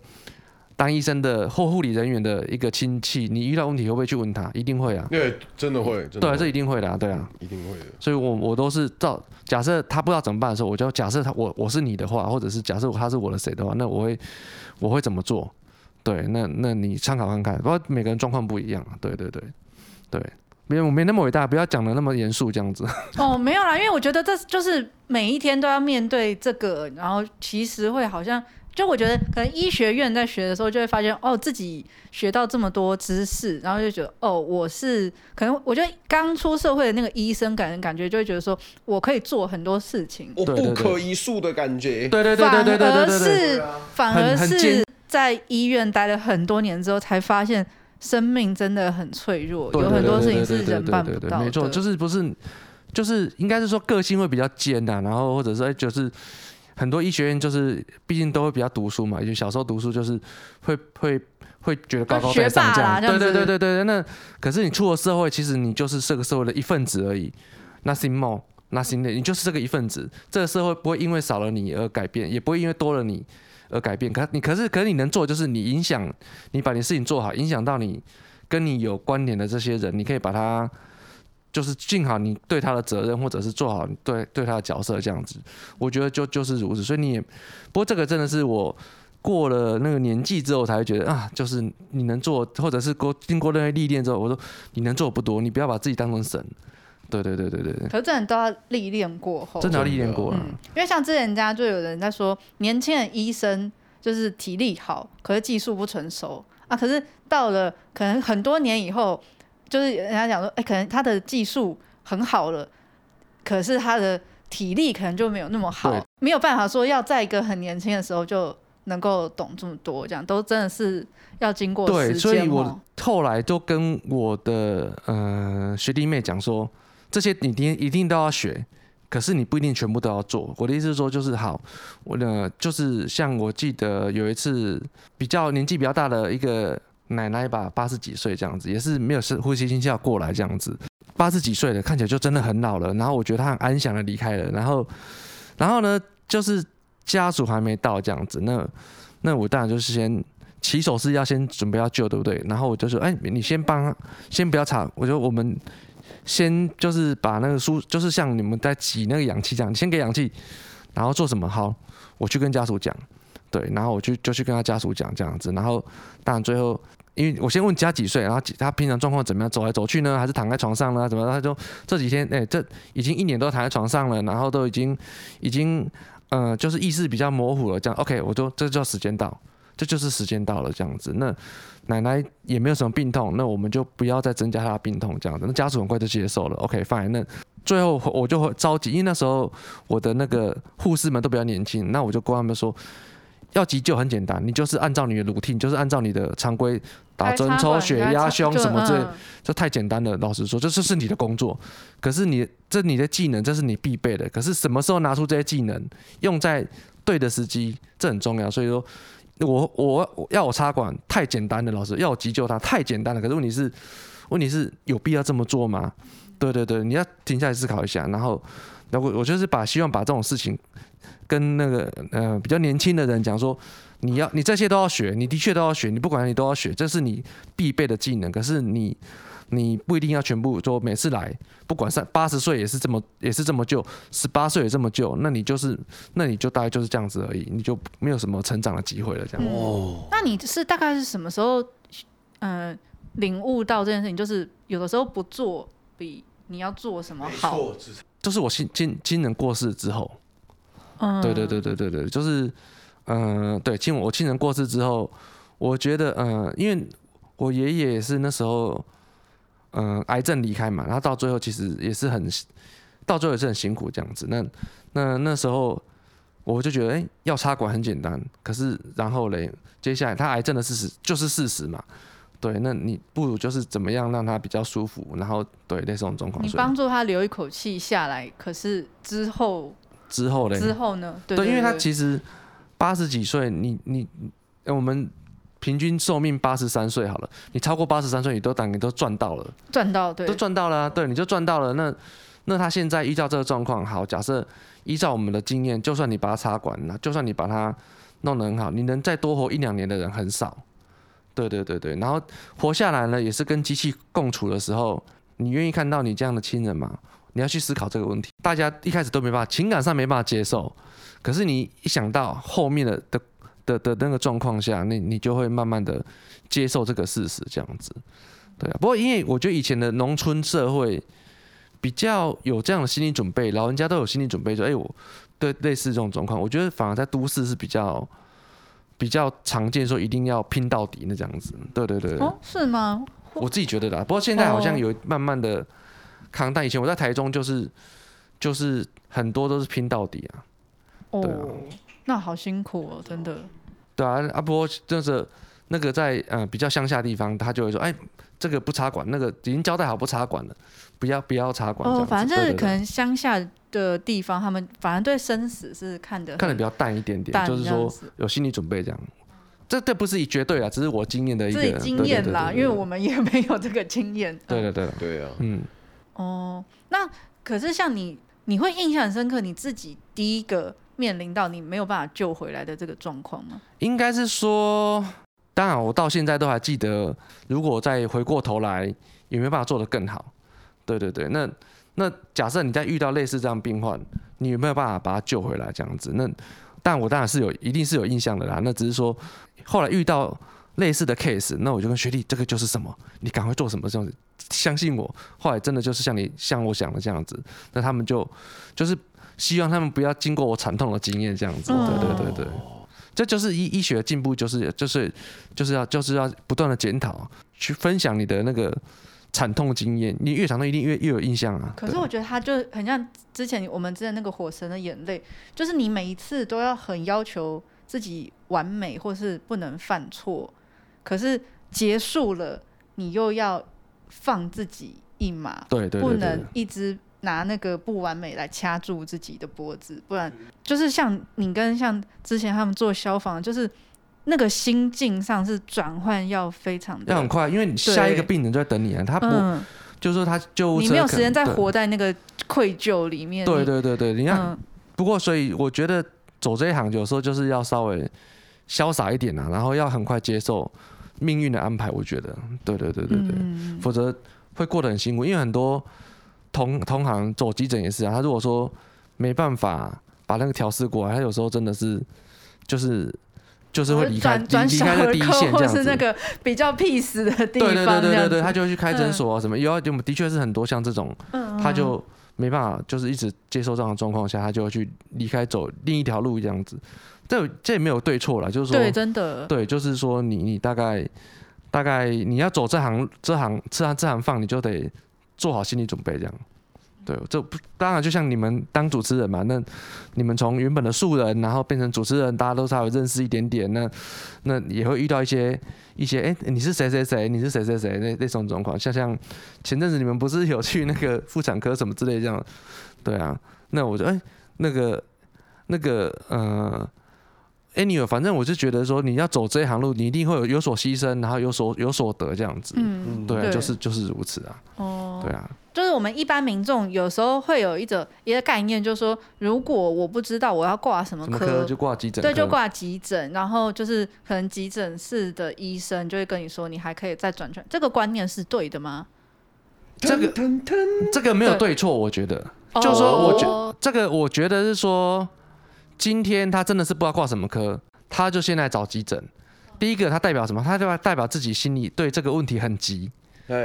当医生的或护理人员的一个亲戚，你遇到问题会不会去问他？一定会啊。对，真的会。真的会。对，这一定会的啊，对啊，一定会的。所以我我都是照假设他不知道怎么办的时候，我就假设他我我是你的话，或者是假设他是我的谁的话，那我会我会怎么做？对，那那你参考看看。不过每个人状况不一样啊。对对对对，没有没那么伟大，不要讲的那么严肃这样子。[LAUGHS] 哦，没有啦，因为我觉得这就是每一天都要面对这个，然后其实会好像。就我觉得，可能医学院在学的时候，就会发现哦，自己学到这么多知识，然后就觉得哦，我是可能，我觉得刚出社会的那个医生，感感觉就会觉得说，我可以做很多事情，我不可一世的感觉。对对对对对对对，反而是反而是在医院待了很多年之后，才发现生命真的很脆弱，有很多事情是人办不到的。没错，就是不是，就是应该是说个性会比较尖的，然后或者说就是。很多医学院就是，毕竟都会比较读书嘛，因为小时候读书就是会会会觉得高高在上这样。对对对对对，那可是你出了社会，其实你就是这个社会的一份子而已，nothing more，nothing less，你就是这个一份子。这个社会不会因为少了你而改变，也不会因为多了你而改变。可你可是可是你能做就是你影响，你把你事情做好，影响到你跟你有关联的这些人，你可以把它。就是尽好你对他的责任，或者是做好你对对他的角色这样子，我觉得就就是如此。所以你也，不过这个真的是我过了那个年纪之后才会觉得啊，就是你能做，或者是过经过那些历练之后，我说你能做不多，你不要把自己当成神。对对对对对。可是真的都要历练过后，真的要历练过了。嗯，因为像之前人家就有人在说，年轻的医生就是体力好，可是技术不成熟啊。可是到了可能很多年以后。就是人家讲说，哎、欸，可能他的技术很好了，可是他的体力可能就没有那么好，对没有办法说要在一个很年轻的时候就能够懂这么多，这样都真的是要经过时间。对，所以我后来就跟我的呃学弟妹讲说，这些你一定一定都要学，可是你不一定全部都要做。我的意思是说，就是好，我的就是像我记得有一次比较年纪比较大的一个。奶奶吧，八十几岁这样子，也是没有呼吸心跳过来这样子，八十几岁了，看起来就真的很老了。然后我觉得她很安详的离开了。然后，然后呢，就是家属还没到这样子，那那我当然就是先起手是要先准备要救，对不对？然后我就说，哎，你先帮，先不要吵，我觉得我们先就是把那个输，就是像你们在挤那个氧气这样，你先给氧气，然后做什么？好，我去跟家属讲。对，然后我就就去跟他家属讲这样子，然后当然最后，因为我先问家几岁，然后他平常状况怎么样，走来走去呢，还是躺在床上呢？怎么？他就这几天，哎，这已经一年都躺在床上了，然后都已经已经，呃，就是意识比较模糊了。这样，OK，我就这叫时间到，这就是时间到了这样子。那奶奶也没有什么病痛，那我们就不要再增加她的病痛这样子。那家属很快就接受了，OK，fine。那最后我就会着急，因为那时候我的那个护士们都比较年轻，那我就跟他们说。要急救很简单，你就是按照你的 routine，就是按照你的常规打针、抽血、压胸什么之类嗯，这太简单了。老实说，这是是你的工作，可是你这你的技能，这是你必备的。可是什么时候拿出这些技能，用在对的时机，这很重要。所以说，我我要我插管太简单了，老师要我急救他太简单了。可是问题是，问题是有必要这么做吗？对对对，你要停下来思考一下。然后，那我我就是把希望把这种事情跟那个呃比较年轻的人讲说，你要你这些都要学，你的确都要学，你不管你都要学，这是你必备的技能。可是你你不一定要全部说每次来，不管三八十岁也是这么也是这么旧，十八岁也这么旧，那你就是那你就大概就是这样子而已，你就没有什么成长的机会了。这样。哦，那你是大概是什么时候，嗯、呃，领悟到这件事情？就是有的时候不做比你要做什么好。就是我亲亲亲人过世之后，嗯，对对对对对对，就是，嗯、呃，对亲我亲人过世之后，我觉得，嗯、呃，因为我爷爷也是那时候，嗯、呃，癌症离开嘛，然后到最后其实也是很，到最后也是很辛苦这样子。那那那时候我就觉得，哎、欸，要插管很简单，可是然后嘞，接下来他癌症的事实就是事实嘛。对，那你不如就是怎么样让他比较舒服，然后对类似这种状况，你帮助他留一口气下来，可是之后之后嘞，之后呢？对，对，因为他其实八十几岁，你你我们平均寿命八十三岁好了，你超过八十三岁，你都等于都赚到了，赚到对，都赚到了、啊，对，你就赚到了。那那他现在依照这个状况，好，假设依照我们的经验，就算你把它插管，了就算你把它弄得很好，你能再多活一两年的人很少。对对对对，然后活下来呢，也是跟机器共处的时候，你愿意看到你这样的亲人吗？你要去思考这个问题。大家一开始都没办法，情感上没办法接受，可是你一想到后面的的的的那个状况下，那你，你就会慢慢的接受这个事实，这样子。对啊，不过因为我觉得以前的农村社会比较有这样的心理准备，老人家都有心理准备，说，哎，我对类似这种状况，我觉得反而在都市是比较。比较常见说一定要拼到底那这样子，对对对，对，哦，是吗？我自己觉得啦，不过现在好像有慢慢的抗，但以前我在台中就是就是很多都是拼到底啊。哦，对啊，那好辛苦哦，真的。对啊，啊不过就是那个在呃比较乡下地方，他就会说，哎，这个不插管，那个已经交代好不插管了，不要不要插管。哦，反正就是可能乡下。的地方，他们反而对生死是看的看的比较淡一点点，就是说有心理准备这样。这这不是以绝对啊，只是我经验的一个经验啦，因为我们也没有这个经验。对对对对啊，嗯。哦，那可是像你，你会印象很深刻，你自己第一个面临到你没有办法救回来的这个状况吗？应该是说，当然我到现在都还记得，如果再回过头来，有没有办法做得更好？对对对，那。那假设你在遇到类似这样病患，你有没有办法把他救回来？这样子，那但我当然是有，一定是有印象的啦。那只是说，后来遇到类似的 case，那我就跟学弟，这个就是什么？你赶快做什么这样子？相信我，后来真的就是像你像我想的这样子。那他们就就是希望他们不要经过我惨痛的经验这样子。对对对对，这就是医医学的进步，就是就是就是要就是要不断的检讨，去分享你的那个。惨痛经验，你越惨痛一定越越有印象啊。可是我觉得他就很像之前我们之前那个火神的眼泪，就是你每一次都要很要求自己完美，或是不能犯错。可是结束了，你又要放自己一马，对对，不能一直拿那个不完美来掐住自己的脖子，不然就是像你跟像之前他们做消防，就是。那个心境上是转换要非常的，要很快，因为你下一个病人就在等你啊，他不，嗯、就是说他就你没有时间再活在那个愧疚里面。对对对对，你看，嗯、不过所以我觉得走这一行有时候就是要稍微潇洒一点啊，然后要很快接受命运的安排。我觉得，对对对对对，嗯、否则会过得很辛苦。因为很多同同行走急诊也是啊，他如果说没办法把那个调试过来，他有时候真的是就是。就是会离开离离开那第一线这样子，是那个比较 peace 的地方。对对对对对，他就会去开诊所啊什么。有啊，的确是很多像这种，他就没办法，就是一直接受这样的状况下，他就会去离开走另一条路这样子。这这也没有对错啦，就是说，对，真的，对，就是说你你大概大概你要走这行这行这行这行饭，你就得做好心理准备这样。对，这不当然就像你们当主持人嘛，那你们从原本的素人，然后变成主持人，大家都稍微认识一点点，那那也会遇到一些一些，哎、你是谁谁谁，你是谁谁谁那那种状况，像像前阵子你们不是有去那个妇产科什么之类这样，对啊，那我就哎、那个那个呃。Anyway，反正我就觉得说，你要走这一行路，你一定会有有所牺牲，然后有所有所得这样子。嗯，对，就是就是如此啊。哦，对啊，就是我们一般民众有时候会有一种一个概念，就是说，如果我不知道我要挂什么科，科就挂急诊，对，就挂急诊。然后就是可能急诊室的医生就会跟你说，你还可以再转转。这个观念是对的吗？这个这个没有对错，我觉得，就是说，我觉这个我觉得是说。今天他真的是不知道挂什么科，他就现在找急诊。第一个，他代表什么？他就代表自己心里对这个问题很急，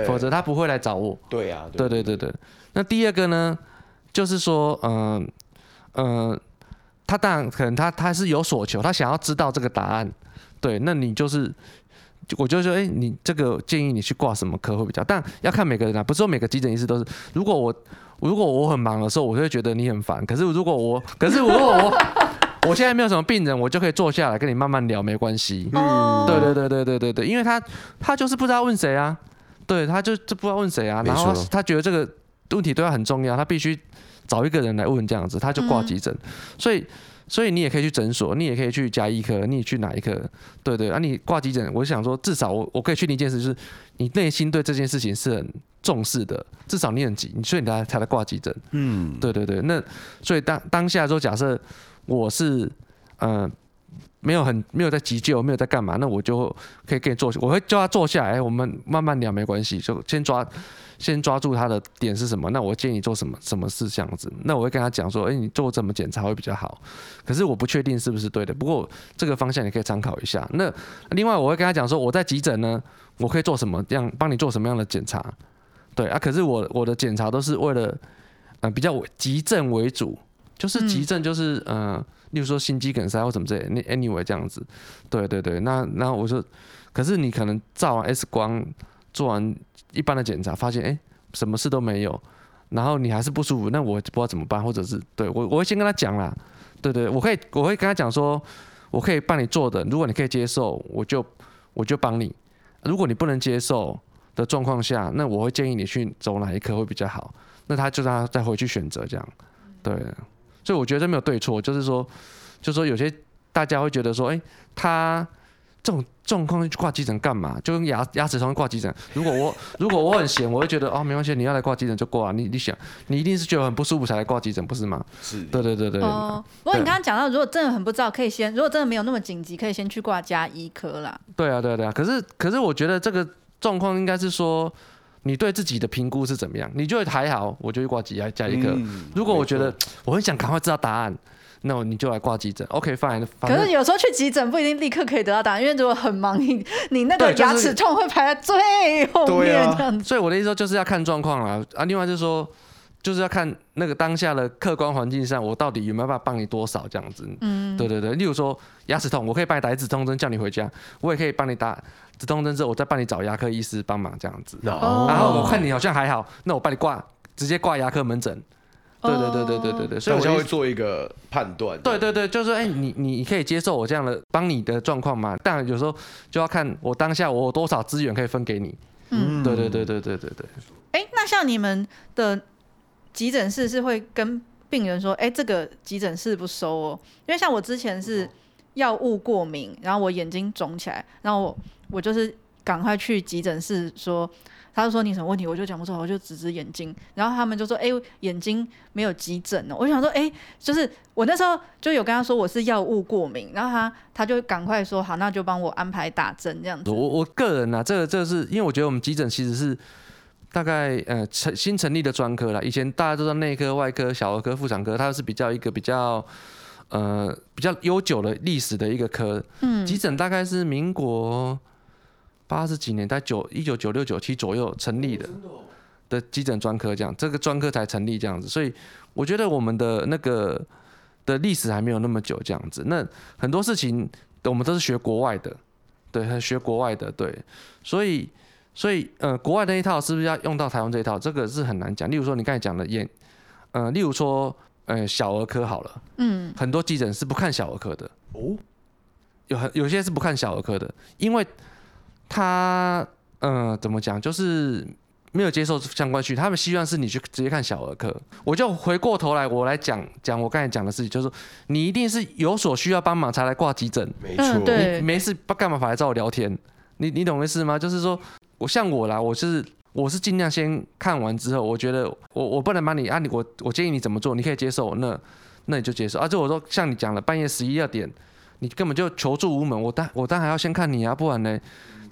否则他不会来找我。对呀，对对对对。那第二个呢，就是说，嗯嗯，他当然可能他他是有所求，他想要知道这个答案。对，那你就是，我就说，哎，你这个建议你去挂什么科会比较？但要看每个人啊，不是说每个急诊医师都是。如果我如果我很忙的时候，我就会觉得你很烦。可是如果我，可是如果我，[LAUGHS] 我现在没有什么病人，我就可以坐下来跟你慢慢聊，没关系。嗯，对对对对对对对，因为他他就是不知道问谁啊，对，他就就不知道问谁啊，然后他觉得这个问题对他很重要，他必须找一个人来问这样子，他就挂急诊。所以所以你也可以去诊所，你也可以去加医科，你也去哪一科？对对，啊，你挂急诊，我想说，至少我我可以确定一件事，就是你内心对这件事情是很重视的，至少你很急，所以你才才来挂急诊。嗯，对对对，那所以当当下说，假设我是嗯、呃、没有很没有在急救，没有在干嘛，那我就可以给你坐，我会叫他坐下来，我们慢慢聊，没关系，就先抓先抓住他的点是什么，那我建议做什么什么事这样子，那我会跟他讲说，哎、你做怎么检查会比较好，可是我不确定是不是对的，不过这个方向你可以参考一下。那另外我会跟他讲说，我在急诊呢，我可以做什么样，帮你做什么样的检查。对啊，可是我我的检查都是为了，呃，比较急症为主，就是急症就是嗯、呃，例如说心肌梗塞或什么之类，那 anyway 这样子，对对对，那那我说，可是你可能照完 X 光，做完一般的检查，发现哎、什么事都没有，然后你还是不舒服，那我不知道怎么办，或者是对我我会先跟他讲啦，对对，我可以我会跟他讲说，我可以帮你做的，如果你可以接受，我就我就帮你，如果你不能接受。的状况下，那我会建议你去走哪一科会比较好。那他就让他再回去选择这样，对。所以我觉得没有对错，就是说，就是说有些大家会觉得说，哎、他这种状况去挂急诊干嘛？就跟牙牙齿上挂急诊。如果我 [LAUGHS] 如果我很闲，我会觉得哦，没关系，你要来挂急诊就挂、啊。你你想，你一定是觉得很不舒服才来挂急诊，不是吗？是。对对对对。哦。不过你刚刚讲到，如果真的很不知道，可以先，如果真的没有那么紧急，可以先去挂加医科啦。对啊对啊对啊。可是可是我觉得这个。状况应该是说，你对自己的评估是怎么样？你觉得还好，我就去挂急牙家医科。如果我觉得我很想赶快知道答案，那我你就来挂急诊。OK，fine。可是有时候去急诊不一定立刻可以得到答案，因为如果很忙，你你那个牙齿痛会排在最后面这样子。所以我的意思说就是要看状况啦。啊，另外就是说。就是要看那个当下的客观环境上，我到底有没有办法帮你多少这样子。嗯，对对对。例如说牙齿痛，我可以帮你打止痛针叫你回家，我也可以帮你打止痛针之后，我再帮你找牙科医师帮忙这样子。哦。然后我看你好像还好，那我帮你挂，直接挂牙科门诊。对对对对对对对。所以我就会做一个判断。对对对，就是说，哎，你你可以接受我这样的帮你的状况吗？但有时候就要看我当下我有多少资源可以分给你。嗯，对对对对对对对。哎，那像你们的。急诊室是会跟病人说：“哎、欸，这个急诊室不收哦，因为像我之前是药物过敏，然后我眼睛肿起来，然后我我就是赶快去急诊室说，他就说你什么问题，我就讲不出来，我就指指眼睛，然后他们就说：哎、欸，眼睛没有急诊哦。我就想说：哎、欸，就是我那时候就有跟他说我是药物过敏，然后他他就赶快说好，那就帮我安排打针这样子。我我个人啊，这个这个是因为我觉得我们急诊其实是。”大概呃成新成立的专科啦，以前大家都知道内科、外科、小儿科、妇产科，它是比较一个比较呃比较悠久的历史的一个科。嗯，急诊大概是民国八十几年在九一九九六九七左右成立的。的急诊专科，这样这个专科才成立这样子，所以我觉得我们的那个的历史还没有那么久这样子。那很多事情我们都是学国外的，对，学国外的，对，所以。所以呃，国外那一套是不是要用到台湾这一套？这个是很难讲。例如说你刚才讲的眼，呃，例如说呃小儿科好了，嗯，很多急诊是不看小儿科的。哦，有很有些是不看小儿科的，因为他呃怎么讲，就是没有接受相关训，他们希望是你去直接看小儿科。我就回过头来，我来讲讲我刚才讲的事情，就是说你一定是有所需要帮忙才来挂急诊，没错，你没事不干嘛跑来找我聊天？你你懂我意思吗？就是说。我像我啦，我是我是尽量先看完之后，我觉得我我不能帮你啊，你我我建议你怎么做，你可以接受，那那你就接受啊。就我说像你讲了，半夜十一二点，你根本就求助无门，我当我当然还要先看你啊，不然呢，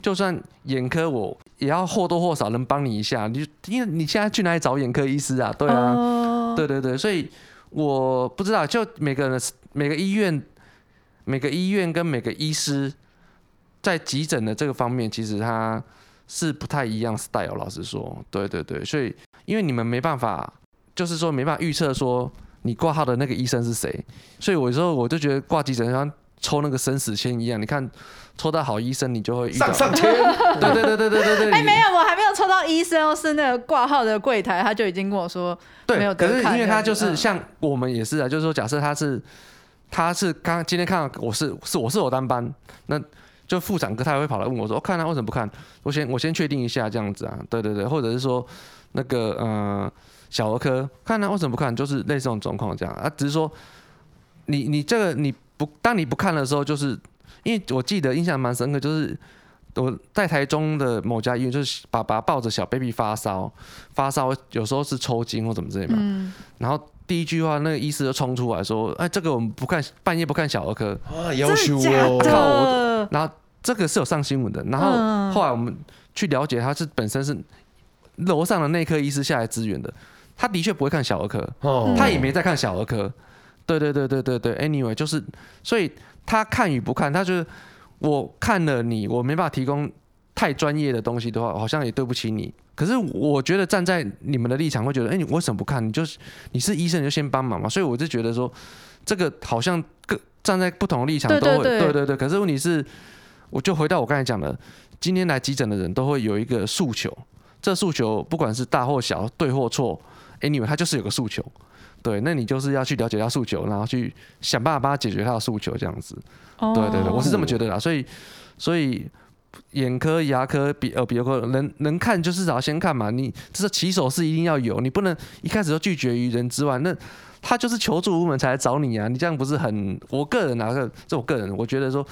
就算眼科我也要或多或少能帮你一下。你因为你现在去哪里找眼科医师啊？对啊，oh. 对对对，所以我不知道，就每个人每个医院每个医院跟每个医师在急诊的这个方面，其实他。是不太一样 style，老实说，对对对，所以因为你们没办法，就是说没办法预测说你挂号的那个医生是谁，所以我有时候我就觉得挂急诊像抽那个生死签一样，你看抽到好医生，你就会遇到上上签，[LAUGHS] 对对对对对对对。哎，没有，我还没有抽到医生，是那个挂号的柜台，他就已经跟我说没有。对，可是因为他就是像我们也是啊，就是说假设他是他是刚今天看到我是是我是我单班那。就妇产科，他也会跑来问我说：“我、哦、看他、啊、为什么不看？我先我先确定一下这样子啊，对对对，或者是说那个呃小儿科，看他、啊、为什么不看？就是类似这种状况这样啊，只是说你你这个你不当你不看的时候，就是因为我记得印象蛮深刻，就是我在台中的某家医院，就是爸爸抱着小 baby 发烧，发烧有时候是抽筋或怎么之类嘛，嗯、然后第一句话那个医师就冲出来说：哎，这个我们不看，半夜不看小儿科。啊，要求哦，靠我，然后。这个是有上新闻的，然后后来我们去了解，他是本身是楼上的内科医师下来支援的，他的确不会看小儿科，他也没在看小儿科，对对对对对对，anyway 就是，所以他看与不看，他就是我看了你，我没办法提供太专业的东西的话，好像也对不起你。可是我觉得站在你们的立场会觉得，哎，你为什么不看？你就是你是医生，你就先帮忙嘛。所以我就觉得说，这个好像各站在不同的立场都会，对对对。可是问题是。我就回到我刚才讲的，今天来急诊的人都会有一个诉求，这诉求不管是大或小，对或错，anyway，他就是有个诉求，对，那你就是要去了解他诉求，然后去想办法帮他解决他的诉求，这样子，对对对，我是这么觉得啦，所以所以眼科、牙科、鼻呃鼻科能能看就至少先看嘛，你这是起手是一定要有，你不能一开始就拒绝于人之外，那他就是求助无门才来找你啊，你这样不是很？我个人啊，这我个人我觉得说，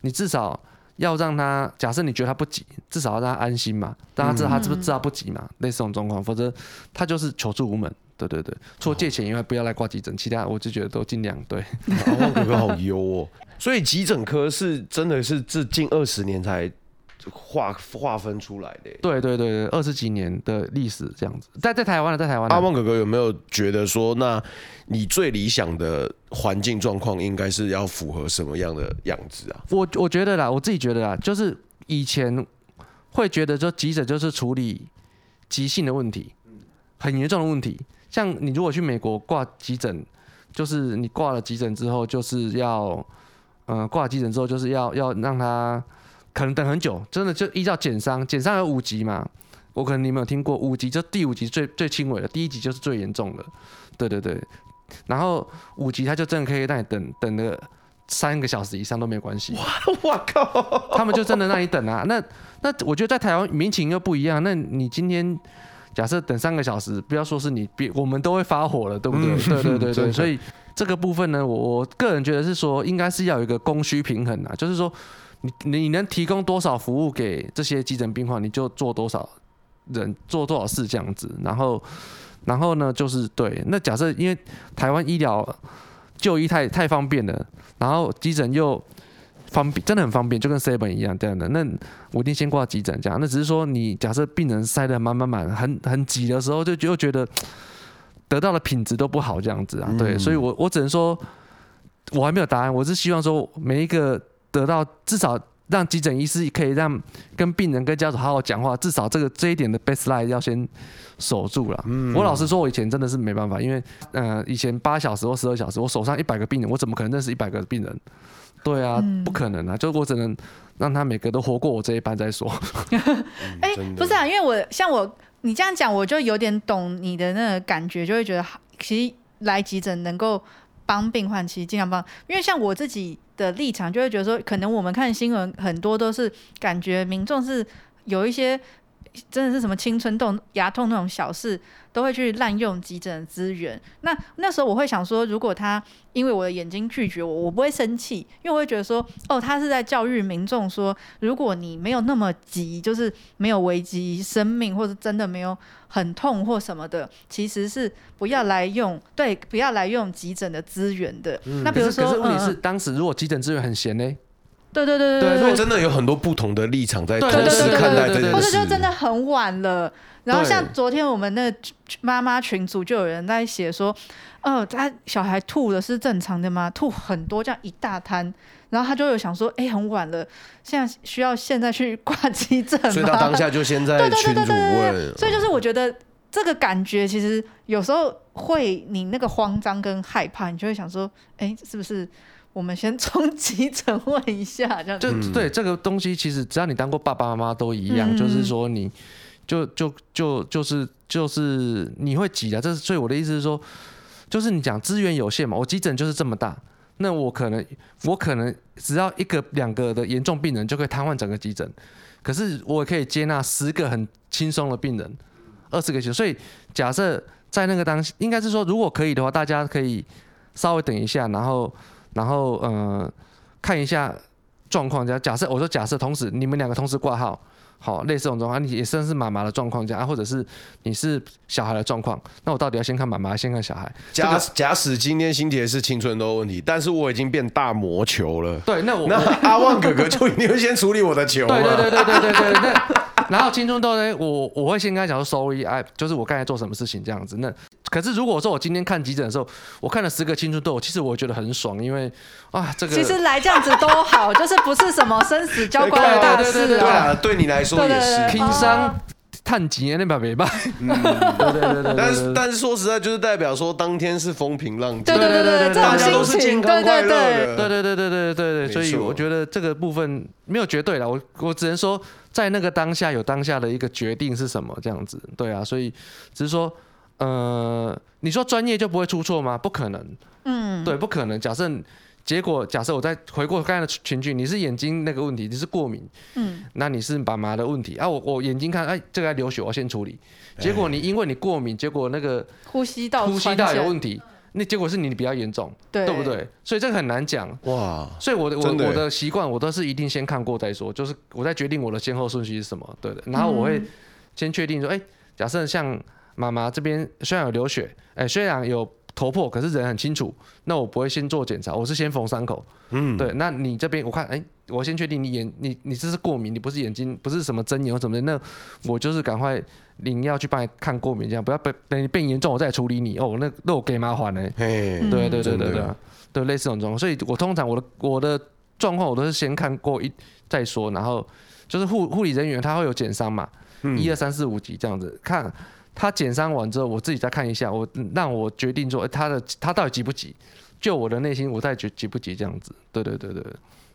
你至少。要让他假设你觉得他不急，至少要让他安心嘛，让他知道他知不知道不急嘛，嗯、类似这种状况，否则他就是求助无门。对对对，除了借钱以外，不要来挂急诊，其他我就觉得都尽量对。阿旺哥哥好优哦，所以急诊科是真的是这近二十年才。划划分出来的，对对对对，二十几年的历史这样子，在在台湾的，在台湾。阿旺哥哥有没有觉得说，那你最理想的环境状况应该是要符合什么样的样子啊？我我觉得啦，我自己觉得啦，就是以前会觉得说急诊就是处理急性的问题，很严重的问题。像你如果去美国挂急诊，就是你挂了急诊之后，就是要，嗯，挂了急诊之后就是要要让他。可能等很久，真的就依照减伤，减伤有五级嘛？我可能你没有听过，五级就第五级最最轻微的，第一级就是最严重的。对对对，然后五级他就真的可以让你等等个三个小时以上都没有关系。哇我靠！他们就真的让你等啊。那那我觉得在台湾民情又不一样。那你今天假设等三个小时，不要说是你，别我们都会发火了，对不对？嗯、对对对对。所以 [LAUGHS] 这个部分呢，我我个人觉得是说，应该是要有一个供需平衡啊，就是说。你你能提供多少服务给这些急诊病患，你就做多少人做多少事这样子，然后然后呢就是对，那假设因为台湾医疗就医太太方便了，然后急诊又方便，真的很方便，就跟 seven 一样这样的，那我一定先挂急诊这样。那只是说你假设病人塞得满满满，很很挤的时候，就就觉得得到的品质都不好这样子啊。对，所以我我只能说，我还没有答案，我是希望说每一个。得到至少让急诊医师可以让跟病人跟家属好好讲话，至少这个这一点的 baseline 要先守住了。嗯，我老实说，我以前真的是没办法，因为呃以前八小时或十二小时，我手上一百个病人，我怎么可能认识一百个病人？对啊，不可能啊，就我只能让他每个都活过我这一班再说。[LAUGHS] 哎、欸，不是啊，因为我像我你这样讲，我就有点懂你的那个感觉，就会觉得其实来急诊能够帮病患，其实尽量帮。因为像我自己的立场，就会觉得说，可能我们看新闻很多都是感觉民众是有一些。真的是什么青春痘、牙痛那种小事，都会去滥用急诊的资源。那那时候我会想说，如果他因为我的眼睛拒绝我，我不会生气，因为我会觉得说，哦，他是在教育民众说，如果你没有那么急，就是没有危及生命，或者真的没有很痛或什么的，其实是不要来用，对，不要来用急诊的资源的。嗯、那比如说，可是，问题是，嗯、当时如果急诊资源很闲呢？对对对对对，所以真的有很多不同的立场在同时看待这件事，或者就真的很晚了。然后像昨天我们那妈妈群组就有人在写说，哦，他小孩吐的是正常的吗？吐很多，这样一大滩。然后他就有想说，哎，很晚了，现在需要现在去挂急诊吗？所以他当下就先在 [LAUGHS] 群组问。所以就是我觉得这个感觉其实有时候会你那个慌张跟害怕，你就会想说，哎，是不是？我们先从急诊问一下，这样子。就对这个东西，其实只要你当过爸爸妈妈都一样，嗯、就是说你就就就就是就是你会急啊。这是所以我的意思是说，就是你讲资源有限嘛，我急诊就是这么大，那我可能我可能只要一个两个的严重病人就可以瘫痪整个急诊，可是我可以接纳十个很轻松的病人，二十个急诊。所以假设在那个当应该是说，如果可以的话，大家可以稍微等一下，然后。然后，呃，看一下状况，假假设我说假设，同时你们两个同时挂号，好，类似这种状况，你也算是妈妈的状况，这样，或者是你是小孩的状况，那我到底要先看妈妈，还先看小孩？假假使今天新杰是青春痘问题，但是我已经变大魔球了，对，那我那阿旺哥哥就一定会先处理我的球，对对对对对对对，那。然后青春痘呢，我我会先跟他讲说，sorry，哎，就是我刚才做什么事情这样子。那可是如果说我今天看急诊的时候，我看了十个青春痘，其实我觉得很爽，因为啊，这个其实来这样子都好，[LAUGHS] 就是不是什么生死交关的大事，对啊，对你来说也是。拼伤探几年那把没办，对对对对。但是但是说实在，就是代表说当天是风平浪静，对对对对，大家都是健康快乐的，对对对对对对对。所以我觉得这个部分没有绝对了，我我只能说。在那个当下有当下的一个决定是什么？这样子，对啊，所以只是说，呃，你说专业就不会出错吗？不可能，嗯，对，不可能。假设结果，假设我再回过刚才的群聚，你是眼睛那个问题，你是过敏，嗯，那你是爸妈的问题啊。我我眼睛看，哎，这个流血，我先处理。结果你因为你过敏，结果那个呼吸道呼吸道有问题。那结果是你比较严重，对，对不对？所以这个很难讲哇。所以我的我我的习惯，我都是一定先看过再说，就是我在决定我的先后顺序是什么，对的。然后我会先确定说，哎、欸，假设像妈妈这边虽然有流血，哎、欸，虽然有头破，可是人很清楚，那我不会先做检查，我是先缝伤口。嗯，对。那你这边我看，哎、欸，我先确定你眼你你这是过敏，你不是眼睛不是什么针眼或什么的，那我就是赶快。领药去帮你看过敏，这样不要被等你变严重，我再处理你哦。那那我给麻烦呢？嘿，对对对对对，对类似这种状况。所以我通常我的我的状况，我都是先看过一再说，然后就是护护理人员他会有减伤嘛，一二三四五级这样子，看他减伤完之后，我自己再看一下，我让我决定说他的他到底急不急，就我的内心我再决急不急这样子。对对对对，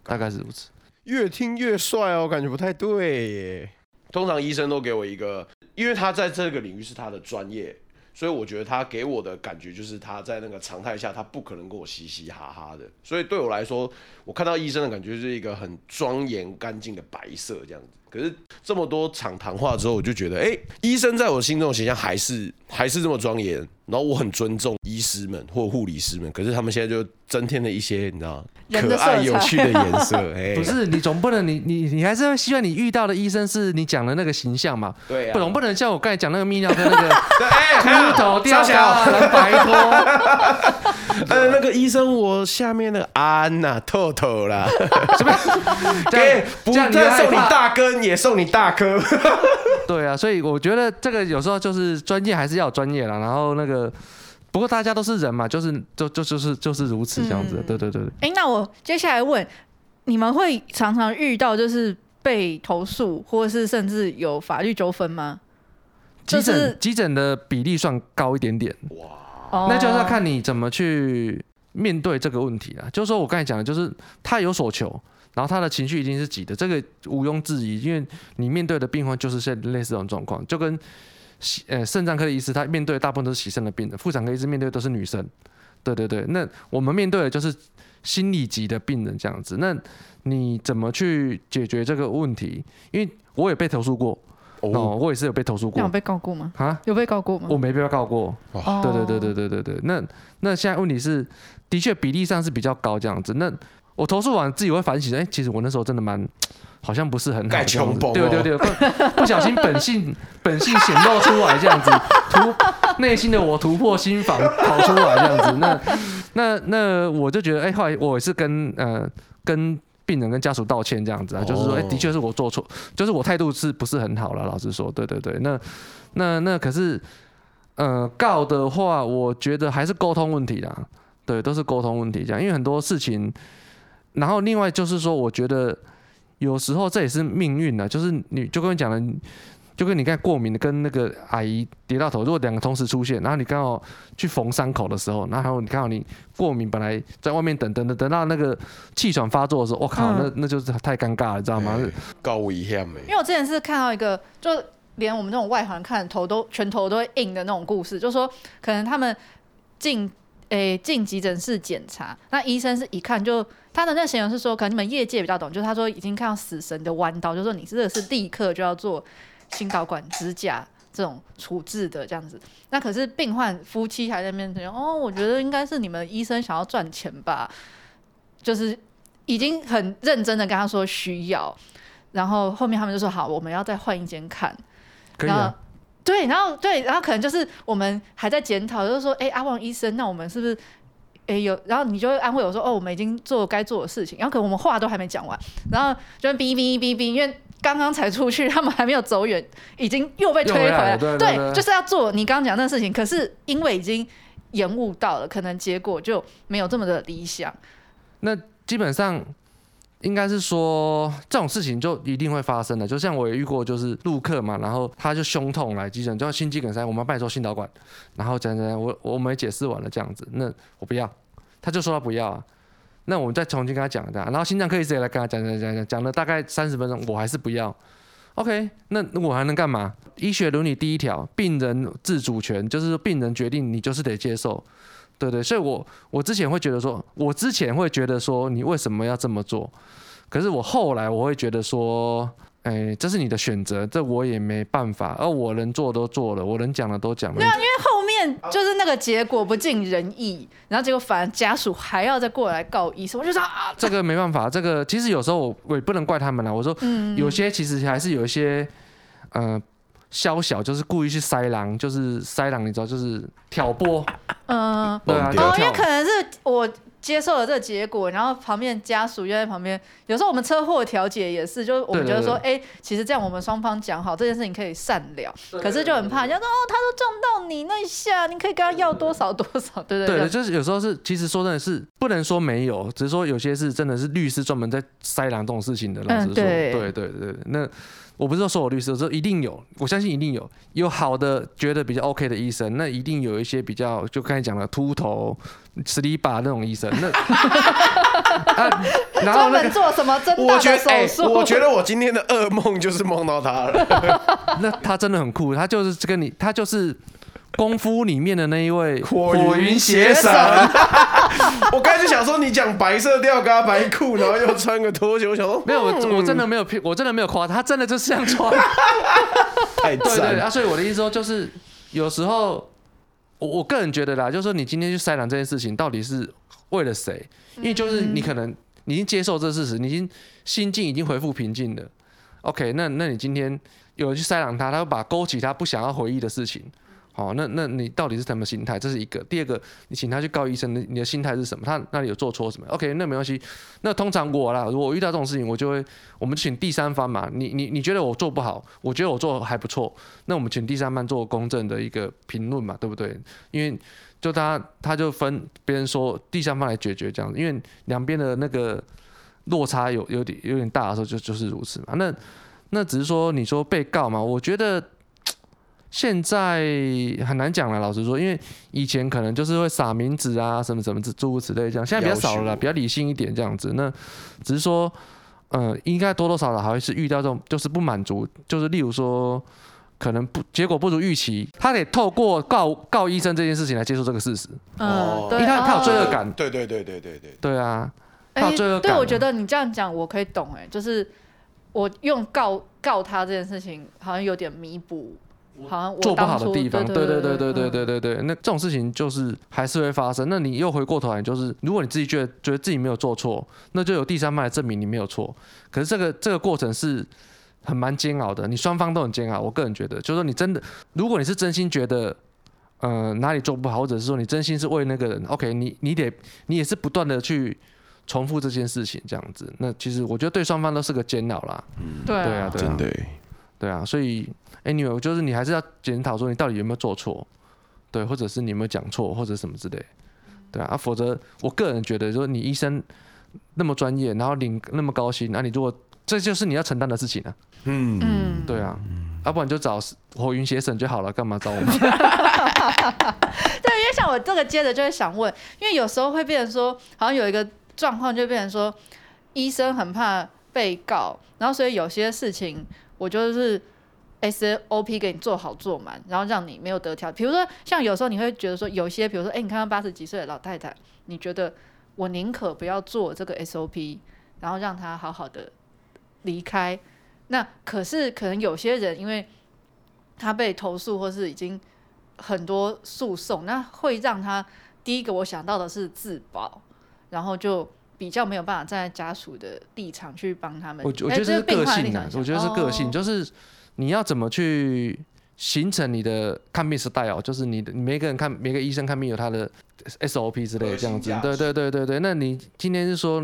大概是如此。越听越帅哦，感觉不太对耶。通常医生都给我一个。因为他在这个领域是他的专业，所以我觉得他给我的感觉就是他在那个常态下，他不可能跟我嘻嘻哈哈的。所以对我来说，我看到医生的感觉是一个很庄严、干净的白色这样子。可是这么多场谈话之后，我就觉得，哎，医生在我心中的形象还是还是这么庄严。然后我很尊重医师们或护理师们，可是他们现在就增添了一些你知道可爱有趣的颜色。[LAUGHS] 哎，不是你总不能你你你还是希望你遇到的医生是你讲的那个形象嘛？对啊，不总不能像我刚才讲那个泌尿科那个 [LAUGHS] 秃头吊嘎蓝白拖。[LAUGHS] 呃，那个医生，我下面那个安呐，透透啦，[LAUGHS] 什么？给不但送你大根，也送你大颗。[LAUGHS] 对啊，所以我觉得这个有时候就是专业还是要专业啦。然后那个，不过大家都是人嘛，就是就就就是就是如此这样子。嗯、对对对。哎、欸，那我接下来问，你们会常常遇到就是被投诉，或者是甚至有法律纠纷吗？急诊急诊的比例算高一点点。哇。那就是要看你怎么去面对这个问题啊，就是说我刚才讲的，就是他有所求，然后他的情绪一定是急的，这个毋庸置疑，因为你面对的病患就是现类似这种状况，就跟呃肾脏科的医师他面对大部分都是洗肾的病人，妇产科医师面对的都是女生，对对对，那我们面对的就是心理级的病人这样子，那你怎么去解决这个问题？因为我也被投诉过。哦，我也是有被投诉过。有被告过吗？啊，有被告过吗？我没被告过。哦，对对对对对对对。那那现在问题是，的确比例上是比较高这样子。那我投诉完自己会反省，哎，其实我那时候真的蛮，好像不是很好。盖穷崩。对对对，不不小心本性本性显露出来这样子，突内心的我突破心防跑出来这样子。那那那我就觉得，哎，后来我也是跟呃跟。病人跟家属道歉这样子啊，就是说，哎，的确是我做错，就是我态度是不是很好了？老实说，对对对，那那那可是，呃，告的话，我觉得还是沟通问题啦，对，都是沟通问题这样，因为很多事情，然后另外就是说，我觉得有时候这也是命运啊，就是你就跟你讲了。就跟你刚才过敏的，跟那个阿姨跌到头，如果两个同时出现，然后你刚好去缝伤口的时候，然后你刚好你过敏，本来在外面等等等，等到那个气喘发作的时候，我靠，那那就是太尴尬了，知道吗？够危险的。因为我之前是看到一个，就连我们这种外行看头都拳头都会硬的那种故事，就是说可能他们进诶进急诊室检查，那医生是一看就他的那个形容是说，可能你们业界比较懂，就是他说已经看到死神的弯刀，就是说你这个是立刻就要做。心导管支架这种处置的这样子，那可是病患夫妻还在面前哦，我觉得应该是你们医生想要赚钱吧，就是已经很认真的跟他说需要，然后后面他们就说好，我们要再换一间看，可以啊，对，然后对，然后可能就是我们还在检讨，就是说，哎，阿旺医生，那我们是不是，哎有，然后你就会安慰我说，哦，我们已经做该做的事情，然后可能我们话都还没讲完，然后就哔哔哔哔，因为。刚刚才出去，他们还没有走远，已经又被推回来。对，就是要做你刚刚讲那事情，可是因为已经延误到了，可能结果就没有这么的理想。那基本上应该是说这种事情就一定会发生的，就像我也遇过，就是陆客嘛，然后他就胸痛来急诊，就心肌梗塞，我们要帮你做心导管，然后讲讲我我们也解释完了这样子，那我不要，他就说他不要啊。那我们再重新跟他讲一下，然后心脏科医生也来跟他讲讲讲讲，讲了大概三十分钟，我还是不要。OK，那我还能干嘛？医学伦理第一条，病人自主权，就是病人决定，你就是得接受，对对。所以我我之前会觉得说，我之前会觉得说，你为什么要这么做？可是我后来我会觉得说。哎、欸，这是你的选择，这我也没办法。而我能做都做了，我能讲的都讲了。对啊，因为后面就是那个结果不尽人意，然后结果反而家属还要再过来告医生，我就说啊，这个没办法，这个其实有时候我我也不能怪他们了。我说，有些其实还是有一些，呃，宵小就是故意去塞狼，就是塞狼，你知道，就是挑拨。嗯，对啊，哦，因为可能是我。接受了这个结果，然后旁边家属又在旁边。有时候我们车祸调解也是，就是我们觉得说，哎，其实这样我们双方讲好这件事情可以善了，可是就很怕，人家说哦，他都撞到你那一下，你可以跟他要多少多少，[LAUGHS] 对对对。对，就是有时候是，其实说真的是不能说没有，只是说有些是真的是律师专门在塞狼这种事情的，老实说，对对对对，那。我不是说所有律师，我说一定有，我相信一定有，有好的觉得比较 OK 的医生，那一定有一些比较就刚才讲的秃头、十里把那种医生，那 [LAUGHS] 啊，然后那个做什么增大的手术？我觉得我今天的噩梦就是梦到他了。[LAUGHS] 那他真的很酷，他就是跟你，他就是。功夫里面的那一位火云邪神，[LAUGHS] 我开始想说你讲白色吊嘎白裤，然后又穿个拖鞋，我想说 [LAUGHS] 没有，我我真的没有骗，我真的没有夸他，他真的就是这样穿。[LAUGHS] 太赞对对啊！所以我的意思说，就是有时候我我个人觉得啦，就是说你今天去塞狼这件事情，到底是为了谁？因为就是你可能你已经接受这事实，你已经心境已经恢复平静了。OK，那那你今天有人去塞狼他，他会把勾起他不想要回忆的事情。哦，那那你到底是什么心态？这是一个。第二个，你请他去告医生，你的心态是什么？他那里有做错什么？OK，那没关系。那通常我啦，如果遇到这种事情，我就会，我们请第三方嘛。你你你觉得我做不好，我觉得我做还不错，那我们请第三方做公正的一个评论嘛，对不对？因为就他他就分别人说第三方来解决这样子，因为两边的那个落差有有点有点大的时候就就是如此嘛。那那只是说你说被告嘛，我觉得。现在很难讲了，老实说，因为以前可能就是会撒名字啊，什么什么之诸如此类这样，现在比较少了啦，比较理性一点这样子。那只是说，呃，应该多多少少还会是遇到这种就是不满足，就是例如说可能不结果不如预期，他得透过告告医生这件事情来接受这个事实。嗯，对，因为他他有罪恶感。对对对对对对。对啊，他有罪恶感。对，我觉得你这样讲我可以懂，哎，就是我用告告他这件事情，好像有点弥补。好像做不好的地方，对对对对对对对对，嗯、那这种事情就是还是会发生。那你又回过头来，就是如果你自己觉得觉得自己没有做错，那就有第三方来证明你没有错。可是这个这个过程是很蛮煎熬的，你双方都很煎熬。我个人觉得，就是说你真的，如果你是真心觉得，呃，哪里做不好，或者是说你真心是为那个人，OK，你你得你也是不断的去重复这件事情，这样子。那其实我觉得对双方都是个煎熬啦。嗯，对啊，对啊，真的。对啊，所以 anyway，就是你还是要检讨说你到底有没有做错，对，或者是你有没有讲错，或者什么之类，对啊，啊否则我个人觉得说你医生那么专业，然后领那么高薪，那、啊、你如果这就是你要承担的事情啊，嗯嗯，对啊，要、啊、不然就找火云邪神就好了，干嘛找我 [LAUGHS] 们？[LAUGHS] 对，因为像我这个接着就会想问，因为有时候会变成说，好像有一个状况就变成说，医生很怕被告，然后所以有些事情。我就是 SOP 给你做好做满，然后让你没有得挑。比如说，像有时候你会觉得说，有些比如说，哎、你看到八十几岁的老太太，你觉得我宁可不要做这个 SOP，然后让她好好的离开。那可是可能有些人，因为他被投诉或是已经很多诉讼，那会让他第一个我想到的是自保，然后就。比较没有办法站在家属的立场去帮他们。我我觉得是个性啊，我觉得是个性，就是你要怎么去形成你的看病 style，就是你的每个人看每个医生看病有他的 SOP 之类的这样子。对对对对对，那你今天是说，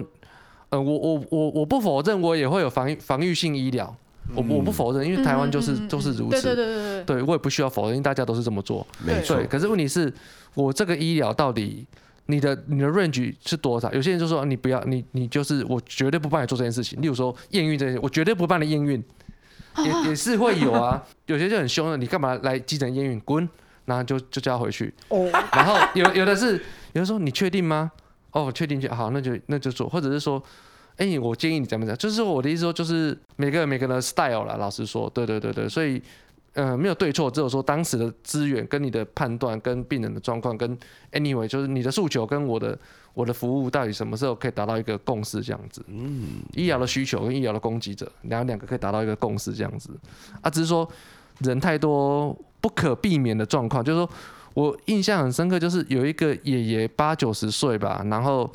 呃，我我我我不否认，我也会有防防御性医疗，我我不否认，因为台湾就是就是如此。对对对对对，对我也不需要否认，因为大家都是这么做。没错。可是问题是，我这个医疗到底？你的你的 range 是多少？有些人就说你不要你你就是我绝对不帮你做这件事情。例如说验孕这些，我绝对不帮你验孕，也也是会有啊。有些就很凶的，你干嘛来急诊验孕？滚，然后就就叫他回去。哦。然后有有的是有人说你确定吗？哦，确定就好，那就那就做。或者是说，哎、欸，我建议你怎么讲？就是我的意思说，就是每个人每个人的 style 啦。老实说，对对对对，所以。呃，没有对错，只有说当时的资源跟你的判断，跟病人的状况，跟 anyway，就是你的诉求跟我的我的服务到底什么时候可以达到一个共识这样子。嗯，医疗的需求跟医疗的供给者，然后两个可以达到一个共识这样子。啊，只是说人太多不可避免的状况，就是说我印象很深刻，就是有一个爷爷八九十岁吧，然后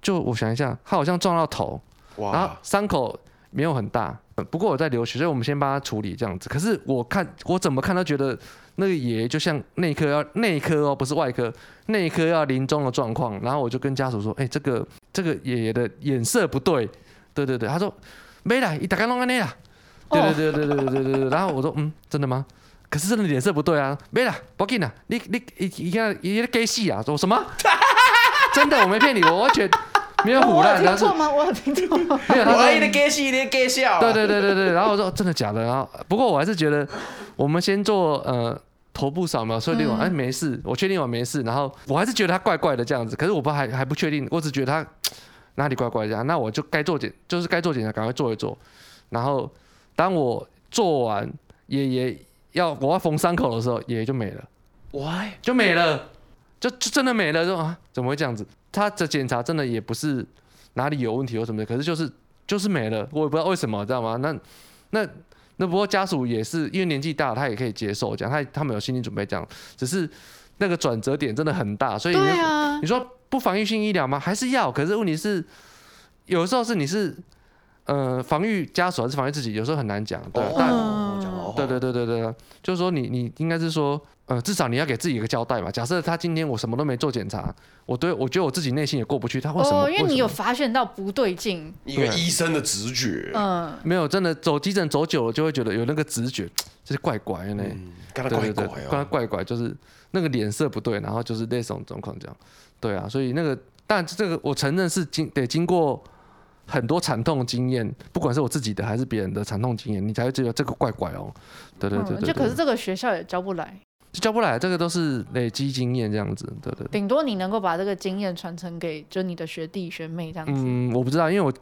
就我想一下，他好像撞到头，哇，然后伤口没有很大。不过我在流血，所以我们先帮他处理这样子。可是我看我怎么看都觉得那个爷爷就像内科要内科哦，不是外科，内科要临终的状况。然后我就跟家属说：“哎、这个这个爷爷的眼色不对。”对对对，他说：“没啦，你大概弄安尼啦。”对对对对对对对对。然后我说：“嗯，真的吗？可是真的脸色不对啊，没啦，不要紧啦，你你你你看你在给戏啊？说什么？[LAUGHS] 真的，我没骗你，我完全。”没有唬烂，他是。我有听错吗？没有，他说你给戏，你给笑。对对对对对，然后我说真的假的，然后不过我还是觉得，我们先做呃头部扫描，确定完哎没事，我确定我没事，然后我还是觉得他怪怪的这样子，可是我不还还不确定，我只觉得他哪里怪怪的，那我就该做检，就是该做检查赶快做一做，然后当我做完也也要我要缝伤口的时候，爷爷就没了，Why？就没了，就就真的没了，说啊怎么会这样子？他的检查真的也不是哪里有问题或什么的，可是就是就是没了，我也不知道为什么，知道吗？那那那不过家属也是因为年纪大，他也可以接受这样，他他们有心理准备这样，只是那个转折点真的很大，所以你，啊、你说不防御性医疗吗？还是要？可是问题是，有时候是你是呃防御家属还是防御自己，有时候很难讲，对，但、对对对对对，就是说你你应该是说。呃，至少你要给自己一个交代嘛。假设他今天我什么都没做检查，我对我觉得我自己内心也过不去，他为什么？哦，因为你有发现到不对劲，一个医生的直觉。嗯，没有，真的走急诊走久了就会觉得有那个直觉，就是怪怪的呢。怪怪，怪怪，就是那个脸色不对，然后就是那种状况这样。对啊，所以那个，但这个我承认是经得经过很多惨痛经验，不管是我自己的还是别人的惨痛经验，你才会觉得这个怪怪哦。对对对，就可是这个学校也教不来，就教不来，这个都是累积经验这样子。对对，对。顶多你能够把这个经验传承给就你的学弟学妹这样子。嗯，我不知道，因为我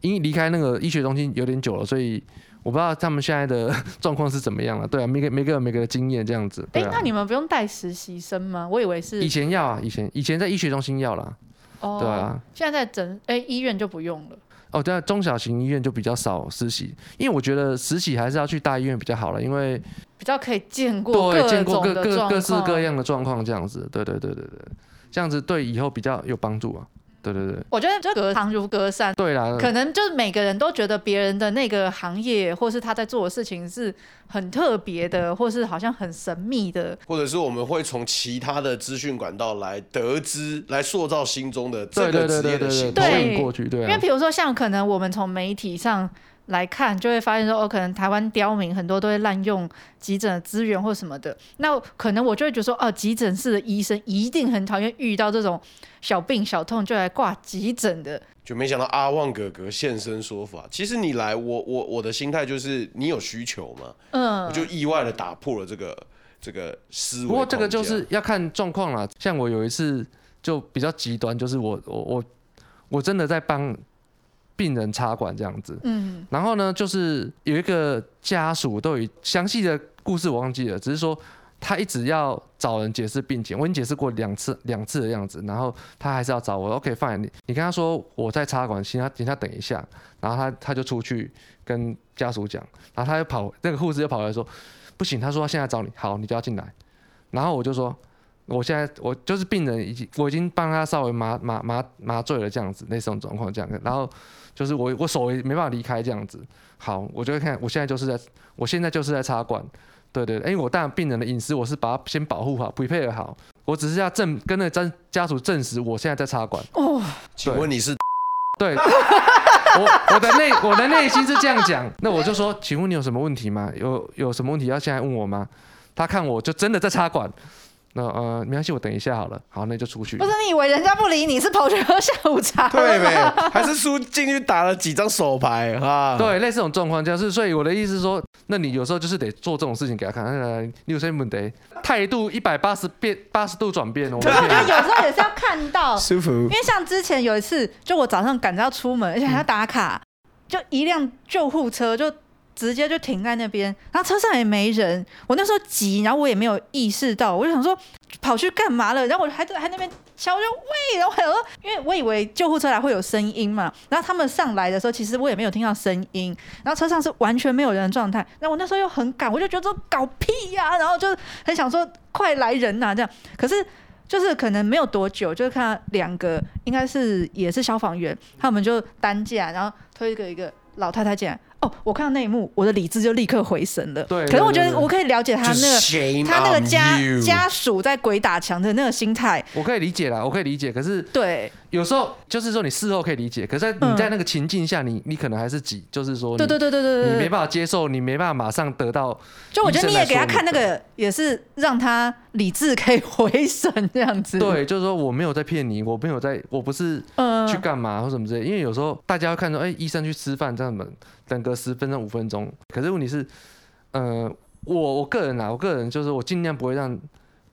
因离开那个医学中心有点久了，所以。我不知道他们现在的 [LAUGHS] 状况是怎么样了。对啊，每个每个有每个的经验这样子。哎、啊欸，那你们不用带实习生吗？我以为是。以前要啊，以前以前在医学中心要啦。哦。对啊。现在在诊哎、欸、医院就不用了。哦，对啊，中小型医院就比较少实习，因为我觉得实习还是要去大医院比较好了，因为比较可以见过对见过各各各式各样的状况这样子。对对对对对，这样子对以后比较有帮助啊。对对对，我觉得就隔行如隔山。对啦，可能就是每个人都觉得别人的那个行业，或是他在做的事情是很特别的，或是好像很神秘的，或者是我们会从其他的资讯管道来得知，来塑造心中的这个职业的形象。过去，对，因为比如说像可能我们从媒体上。来看就会发现说哦，可能台湾刁民很多都会滥用急诊的资源或什么的。那可能我就会觉得说哦，急诊室的医生一定很讨厌遇到这种小病小痛就来挂急诊的。就没想到阿旺哥哥现身说法。其实你来，我我我的心态就是你有需求嘛，嗯，我就意外的打破了这个这个思维。不过这个就是要看状况啦。像我有一次就比较极端，就是我我我我真的在帮。病人插管这样子，嗯，然后呢，就是有一个家属都有详细的故事，我忘记了，只是说他一直要找人解释病情，我已经解释过两次两次的样子，然后他还是要找我，OK fine，你你跟他说我在插管，请他请他等一下，然后他他就出去跟家属讲，然后他又跑，那个护士又跑来说，不行，他说他现在找你，好，你就要进来，然后我就说。我现在我就是病人，已经我已经帮他稍微麻麻麻麻醉了这样子，那种状况这样，然后就是我我手也没办法离开这样子。好，我就会看，我现在就是在，我现在就是在插管，对对，对，因为我当然病人的隐私我是把它先保护好，prepare 好，我只是要证跟那家家属证实我现在在插管。哦，请问你是？对，我我的内我的内心是这样讲，那我就说，请问你有什么问题吗？有有什么问题要现在问我吗？他看我就真的在插管。那呃，没关系，我等一下好了。好，那就出去。不是你以为人家不理你是跑去喝下午茶？对呗，还是输进去打了几张手牌哈？对，类似这种状况就是，所以我的意思是说，那你有时候就是得做这种事情给他看。呃，你有什么问题？态度一百八十变八十度转变。我觉得有时候也是要看到 [LAUGHS] 舒服。因为像之前有一次，就我早上赶着要出门，而且还要打卡，嗯、就一辆救护车就。直接就停在那边，然后车上也没人。我那时候急，然后我也没有意识到，我就想说跑去干嘛了。然后我还在还那边敲，我就喂，然后还有，因为我以为救护车来会有声音嘛。然后他们上来的时候，其实我也没有听到声音。然后车上是完全没有人的状态。然后我那时候又很赶，我就觉得说搞屁呀、然后就很想说快来人呐、这样。可是就是可能没有多久，就是看到两个应该是也是消防员，他们就担架，然后推一个一个老太太进来。哦，我看到那一幕，我的理智就立刻回神了。对，可是我觉得我可以了解他那个他那个家家属在鬼打墙的那个心态。我可以理解啦，我可以理解。可是对，有时候就是说你事后可以理解，可是你在那个情境下，你你可能还是急，就是说，对对对对对，你没办法接受，你没办法马上得到。就我觉得你也给他看那个，也是让他理智可以回神这样子。对，就是说我没有在骗你，我没有在，我不是去干嘛或什么之类。因为有时候大家会看说，哎，医生去吃饭这样子。等个十分钟五分钟，可是问题是，呃，我我个人啊，我个人就是我尽量不会让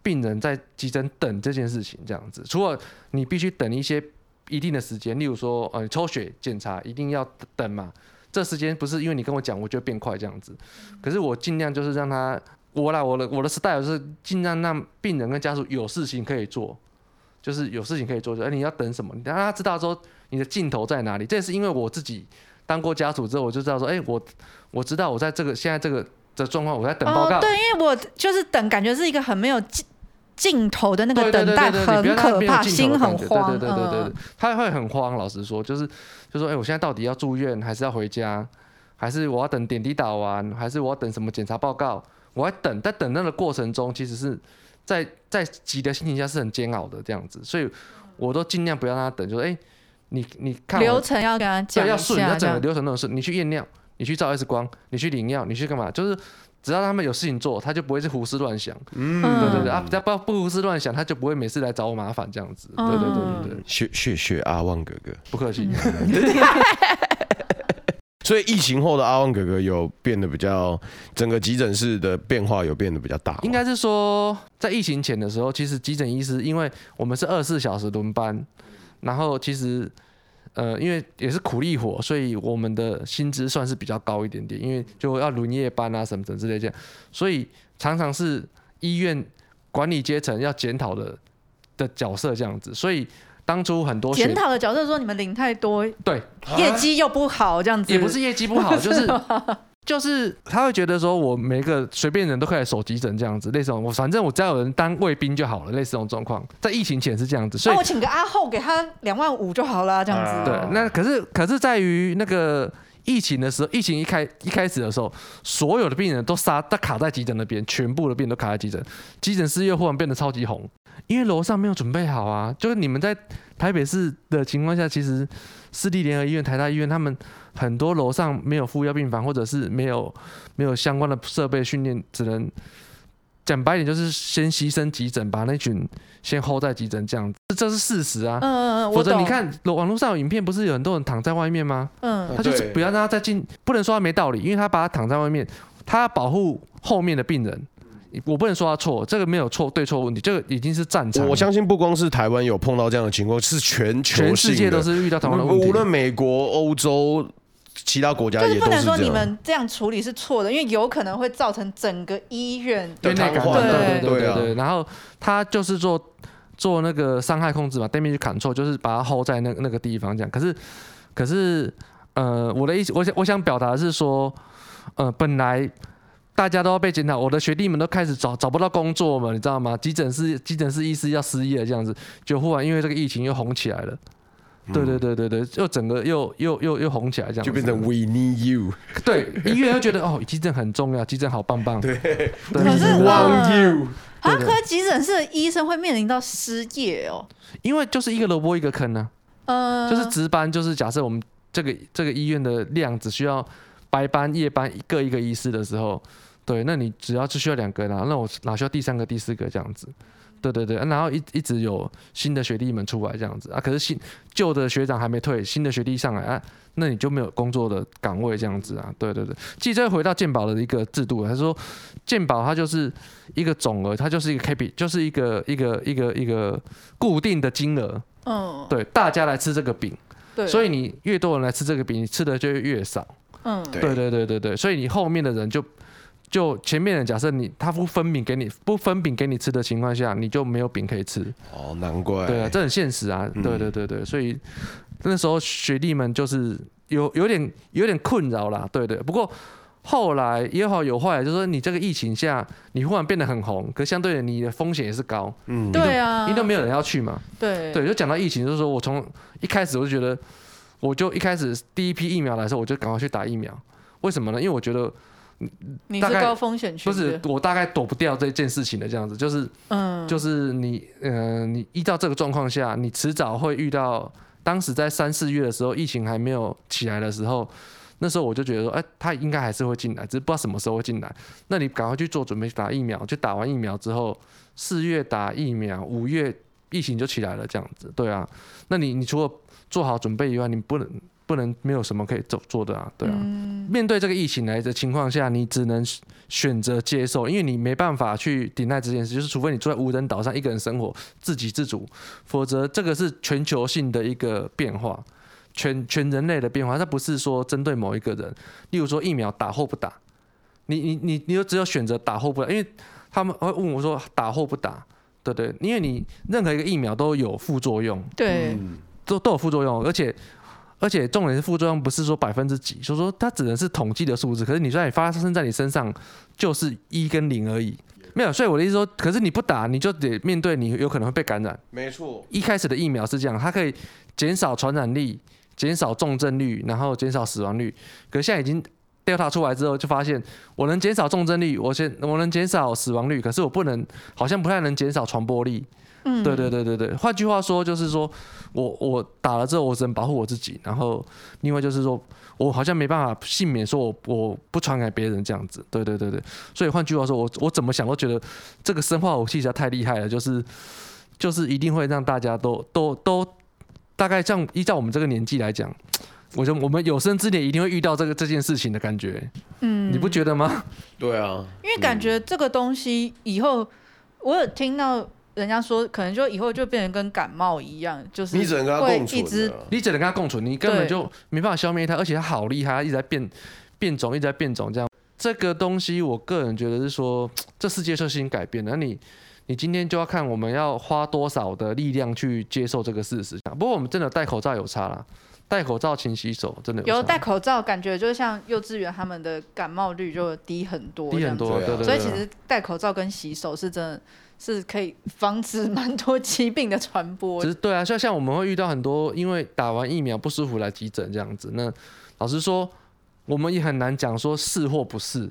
病人在急诊等这件事情这样子，除了你必须等一些一定的时间，例如说呃抽血检查一定要等嘛，这时间不是因为你跟我讲我就变快这样子，可是我尽量就是让他我来我的我的 style 是尽量让病人跟家属有事情可以做，就是有事情可以做，哎你要等什么？你让他知道说你的尽头在哪里，这也是因为我自己。当过家属之后，我就知道说，哎、欸，我我知道我在这个现在这个的状况，我在等报告。哦。对，因为我就是等，感觉是一个很没有尽尽头的那个等待，很可怕，心很慌。对对对对对，他会很慌。老实说，就是就说，哎、欸，我现在到底要住院，还是要回家，还是我要等点滴打完，还是我要等什么检查报告？我在等，在等那个过程中，其实是在在急的心情下是很煎熬的这样子，所以我都尽量不要让他等，就说，哎、欸。你你看流程要跟他讲，要顺，要整个流程都是。你去验尿，你去照 X 光，你去领药，你去干嘛？就是只要他们有事情做，他就不会是胡思乱想。嗯，对对对啊，只要不不胡思乱想，他就不会每次来找我麻烦这样子。对对对对对，谢谢谢阿旺哥哥，不客气。[LAUGHS] 所以疫情后的阿旺哥哥有变得比较，整个急诊室的变化有变得比较大。应该是说，在疫情前的时候，其实急诊医师，因为我们是二十四小时轮班，然后其实。呃，因为也是苦力活，所以我们的薪资算是比较高一点点，因为就要轮夜班啊什么什么之类这样，所以常常是医院管理阶层要检讨的的角色这样子，所以当初很多检讨的角色说你们领太多，对，业绩又不好这样子，也不是业绩不好，就是。[LAUGHS] 就是他会觉得说，我每个随便人都可以来守急诊这样子，类似我反正我只要有人当卫兵就好了，类似这种状况，在疫情前是这样子，所以、啊、我请个阿后给他两万五就好了，这样子。对，那可是可是在于那个疫情的时候，疫情一开一开始的时候，所有的病人都杀，都卡在急诊那边，全部的病人都卡在急诊，急诊室又忽然变得超级红，因为楼上没有准备好啊，就是你们在台北市的情况下，其实私立联合医院、台大医院他们。很多楼上没有妇幼病房，或者是没有没有相关的设备训练，只能讲白一点就是先牺牲急诊，把那群先 hold 在急诊这样子，这是事实啊。嗯嗯嗯。否则你看网络上有影片，不是有很多人躺在外面吗？嗯。他就是不要让他再进，不能说他没道理，因为他把他躺在外面，他要保护后面的病人。我不能说他错，这个没有错对错问题，这个已经是战场。我相信不光是台湾有碰到这样的情况，是全球全世界都是遇到同样的问题。无论美国、欧洲。其他国家也就是不能说你们这样处理是错的，因为有可能会造成整个医院对瘫痪。对对对对，然后他就是做做那个伤害控制嘛，damage control，就是把它 hold 在那那个地方这样。可是可是呃，我的意思，我想我想表达的是说，呃，本来大家都要被检讨，我的学弟们都开始找找不到工作嘛，你知道吗？急诊室急诊室医师要失业了这样子，就忽然因为这个疫情又红起来了。对对对对对，又整个又又又又红起来，这样就变成 We need you。对，医院又觉得哦，急诊很重要，急诊好棒棒。对，对可是 want you。啊，可急诊室的医生会面临到失业哦。因为就是一个萝卜一个坑呢、啊。嗯。就是值班，就是假设我们这个这个医院的量只需要白班、夜班各一个医师的时候，对，那你只要只需要两个人，那我哪需要第三个、第四个这样子？对对对，然后一一直有新的学弟们出来这样子啊，可是新旧的学长还没退，新的学弟上来啊，那你就没有工作的岗位这样子啊。对对对，记者回到鉴宝的一个制度，他说鉴宝它就是一个总额，它就是一个 KPI，就是一个一个一个一个固定的金额。嗯，对，大家来吃这个饼，对，所以你越多人来吃这个饼，你吃的就越少。嗯，对对对对对，所以你后面的人就。就前面的假设你他不分饼给你不分饼给你吃的情况下，你就没有饼可以吃。哦，难怪。对啊，这很现实啊。嗯、对对对对，所以那时候学弟们就是有有点有点困扰啦。对对，不过后来也好有坏，就是说你这个疫情下，你忽然变得很红，可相对的你的风险也是高。嗯，对啊，因为都没有人要去嘛。对对，就讲到疫情，就是说我从一开始我就觉得，我就一开始第一批疫苗来的时候，我就赶快去打疫苗。为什么呢？因为我觉得。你是高风险区，不是我大概躲不掉这件事情的这样子，就是，嗯，就是你，嗯、呃，你依照这个状况下，你迟早会遇到。当时在三四月的时候，疫情还没有起来的时候，那时候我就觉得说，哎、欸，他应该还是会进来，只是不知道什么时候会进来。那你赶快去做准备，打疫苗。就打完疫苗之后，四月打疫苗，五月疫情就起来了，这样子。对啊，那你你除了做好准备以外，你不能。不能没有什么可以做做的啊，对啊。嗯、面对这个疫情来的情况下，你只能选择接受，因为你没办法去抵赖这件事，就是除非你住在无人岛上一个人生活，自给自足，否则这个是全球性的一个变化，全全人类的变化，它不是说针对某一个人。例如说疫苗打或不打，你你你你就只有选择打或不打，因为他们会问我说打或不打，对对，因为你任何一个疫苗都有副作用，对，嗯、都都有副作用，而且。而且重点是副作用不是说百分之几，所以说它只能是统计的数字。可是你在你发生在你身上就是一跟零而已，没有。所以我的意思说，可是你不打，你就得面对你有可能会被感染。没错，一开始的疫苗是这样，它可以减少传染力、减少重症率，然后减少死亡率。可是现在已经 Delta 出来之后，就发现我能减少重症率，我先我能减少死亡率，可是我不能，好像不太能减少传播力。嗯，对对对对对。换句话说，就是说我我打了之后，我只能保护我自己，然后另外就是说我好像没办法幸免，说我我不传给别人这样子。对对对对。所以换句话说，我我怎么想都觉得这个生化武器实在太厉害了，就是就是一定会让大家都都都大概像依照我们这个年纪来讲。我觉得我们有生之年一定会遇到这个这件事情的感觉，嗯，你不觉得吗？对啊，因为感觉这个东西以后，我有听到人家说，可能就以后就变成跟感冒一样，就是你只能跟他共存，你只能跟他共存，你根本就没办法消灭它，而且它好厉害，它一直在变变种，一直在变种，这样这个东西，我个人觉得是说，[TSK] 这世界就已经改变了，那你你今天就要看我们要花多少的力量去接受这个事实。不过我们真的戴口罩有差啦。戴口罩、勤洗手，真的有。有戴口罩，感觉就像幼稚园他们的感冒率就低很多，低很多，对对对。所以其实戴口罩跟洗手是真的是可以防止蛮多疾病的传播。其实对啊，像像我们会遇到很多因为打完疫苗不舒服来急诊这样子，那老实说，我们也很难讲说是或不是，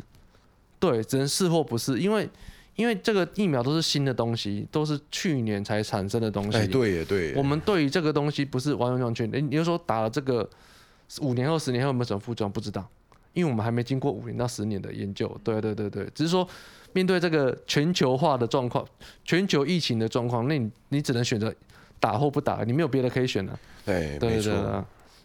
对，只能是或不是，因为。因为这个疫苗都是新的东西，都是去年才产生的东西。哎，对耶，对耶。我们对于这个东西不是完完全全，你就说打了这个五年后、十年后有没有什么副作用？不知道，因为我们还没经过五年到十年的研究。对对对对，只是说面对这个全球化的状况、全球疫情的状况，那你你只能选择打或不打，你没有别的可以选了、啊。对，对对对，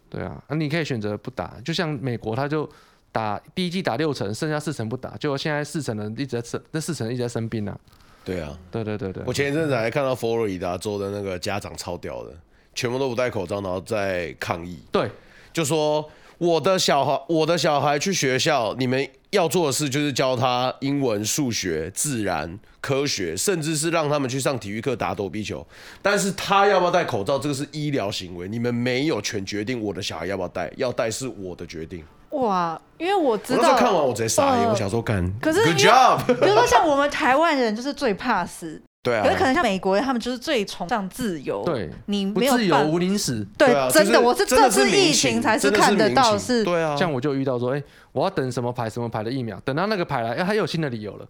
对啊，那你可以选择不打，就像美国他就。打第一季打六成，剩下四成不打，就现在四成人一直在生，那四成人一直在生病、啊。对啊，对对对对。我前一阵子还看到佛罗里达州的那个家长超屌的，全部都不戴口罩，然后在抗议。对，就说我的小孩，我的小孩去学校，你们要做的事就是教他英文、数学、自然、科学，甚至是让他们去上体育课打躲避球。但是他要不要戴口罩，这个是医疗行为，你们没有权决定我的小孩要不要戴，要戴是我的决定。哇，因为我知道，我看完我直接傻眼，呃、我想说 [LAUGHS] 干，可是 good job。比如说像我们台湾人就是最怕死，对啊。可是可能像美国人，他们就是最崇尚自由，对，你没有不自由无宁死，对，真的，我是这次疫情才是看得到是，是对啊。像我就遇到说，哎、欸，我要等什么牌什么牌的疫苗，等到那个牌来，哎，还有新的理由了。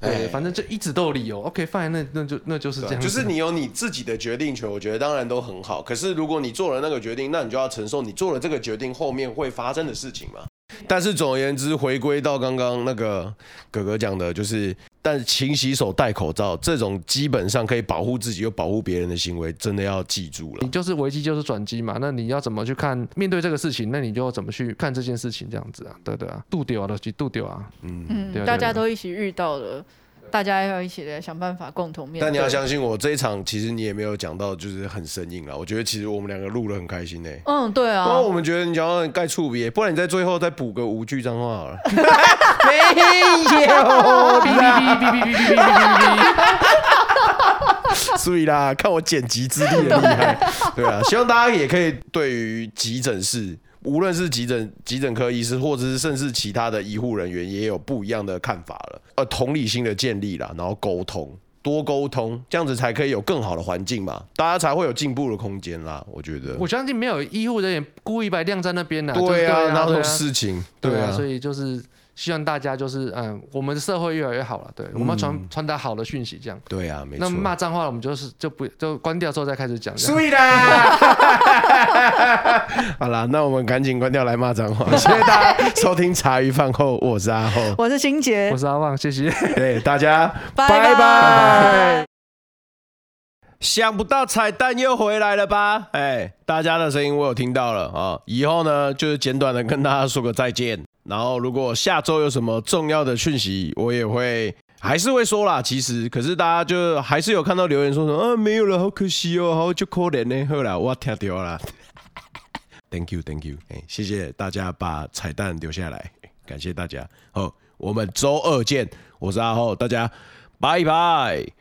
对，反正就一直都有理由。OK，fine，那那就那就是这样。就是你有你自己的决定权，我觉得当然都很好。可是如果你做了那个决定，那你就要承受你做了这个决定后面会发生的事情嘛。但是总而言之，回归到刚刚那个哥哥讲的，就是，但是勤洗手、戴口罩这种基本上可以保护自己又保护别人的行为，真的要记住了。你就是危机就是转机嘛，那你要怎么去看面对这个事情？那你就要怎么去看这件事情？这样子啊，对对啊，度丢啊，都去度丢啊，嗯嗯，大家都一起遇到了。大家要一起来想办法，共同面对。但你要相信我，这一场其实你也没有讲到，就是很生硬了。我觉得其实我们两个录的很开心呢、欸。嗯，对啊。不然我们觉得你讲到盖触笔，不然你在最后再补个五句脏话好了。[LAUGHS] 没有。哔哔哔哔哔哔哔哔哔。所以啦，看我剪辑之力的厉害。对啊，希望大家也可以对于急诊室。无论是急诊急诊科医师，或者是甚至其他的医护人员，也有不一样的看法了。呃，同理心的建立啦，然后沟通，多沟通，这样子才可以有更好的环境嘛，大家才会有进步的空间啦。我觉得，我相信没有医护人员故意把晾在那边的。对啊，那种、啊、事情，对啊，对啊，所以就是。希望大家就是嗯，我们的社会越来越好了，对，我们要传传达好的讯息，这样。对啊，没错。那骂脏话，我们就是就不就关掉之后再开始讲。所以啦，[LAUGHS] 好了，那我们赶紧关掉来骂脏话。[LAUGHS] 谢谢大家收听茶余饭后，我是阿厚，我是新杰，我是阿旺，谢谢。对大家，拜拜。拜拜。想不到彩蛋又回来了吧？哎，大家的声音我有听到了啊，以后呢就是简短的跟大家说个再见。然后，如果下周有什么重要的讯息，我也会还是会说啦。其实，可是大家就还是有看到留言说什么啊，没有了，好可惜哦，好就可怜呢。好了，我听到了，Thank you，Thank you，哎，谢谢大家把彩蛋留下来，感谢大家。好，我们周二见，我是阿浩，大家拜拜。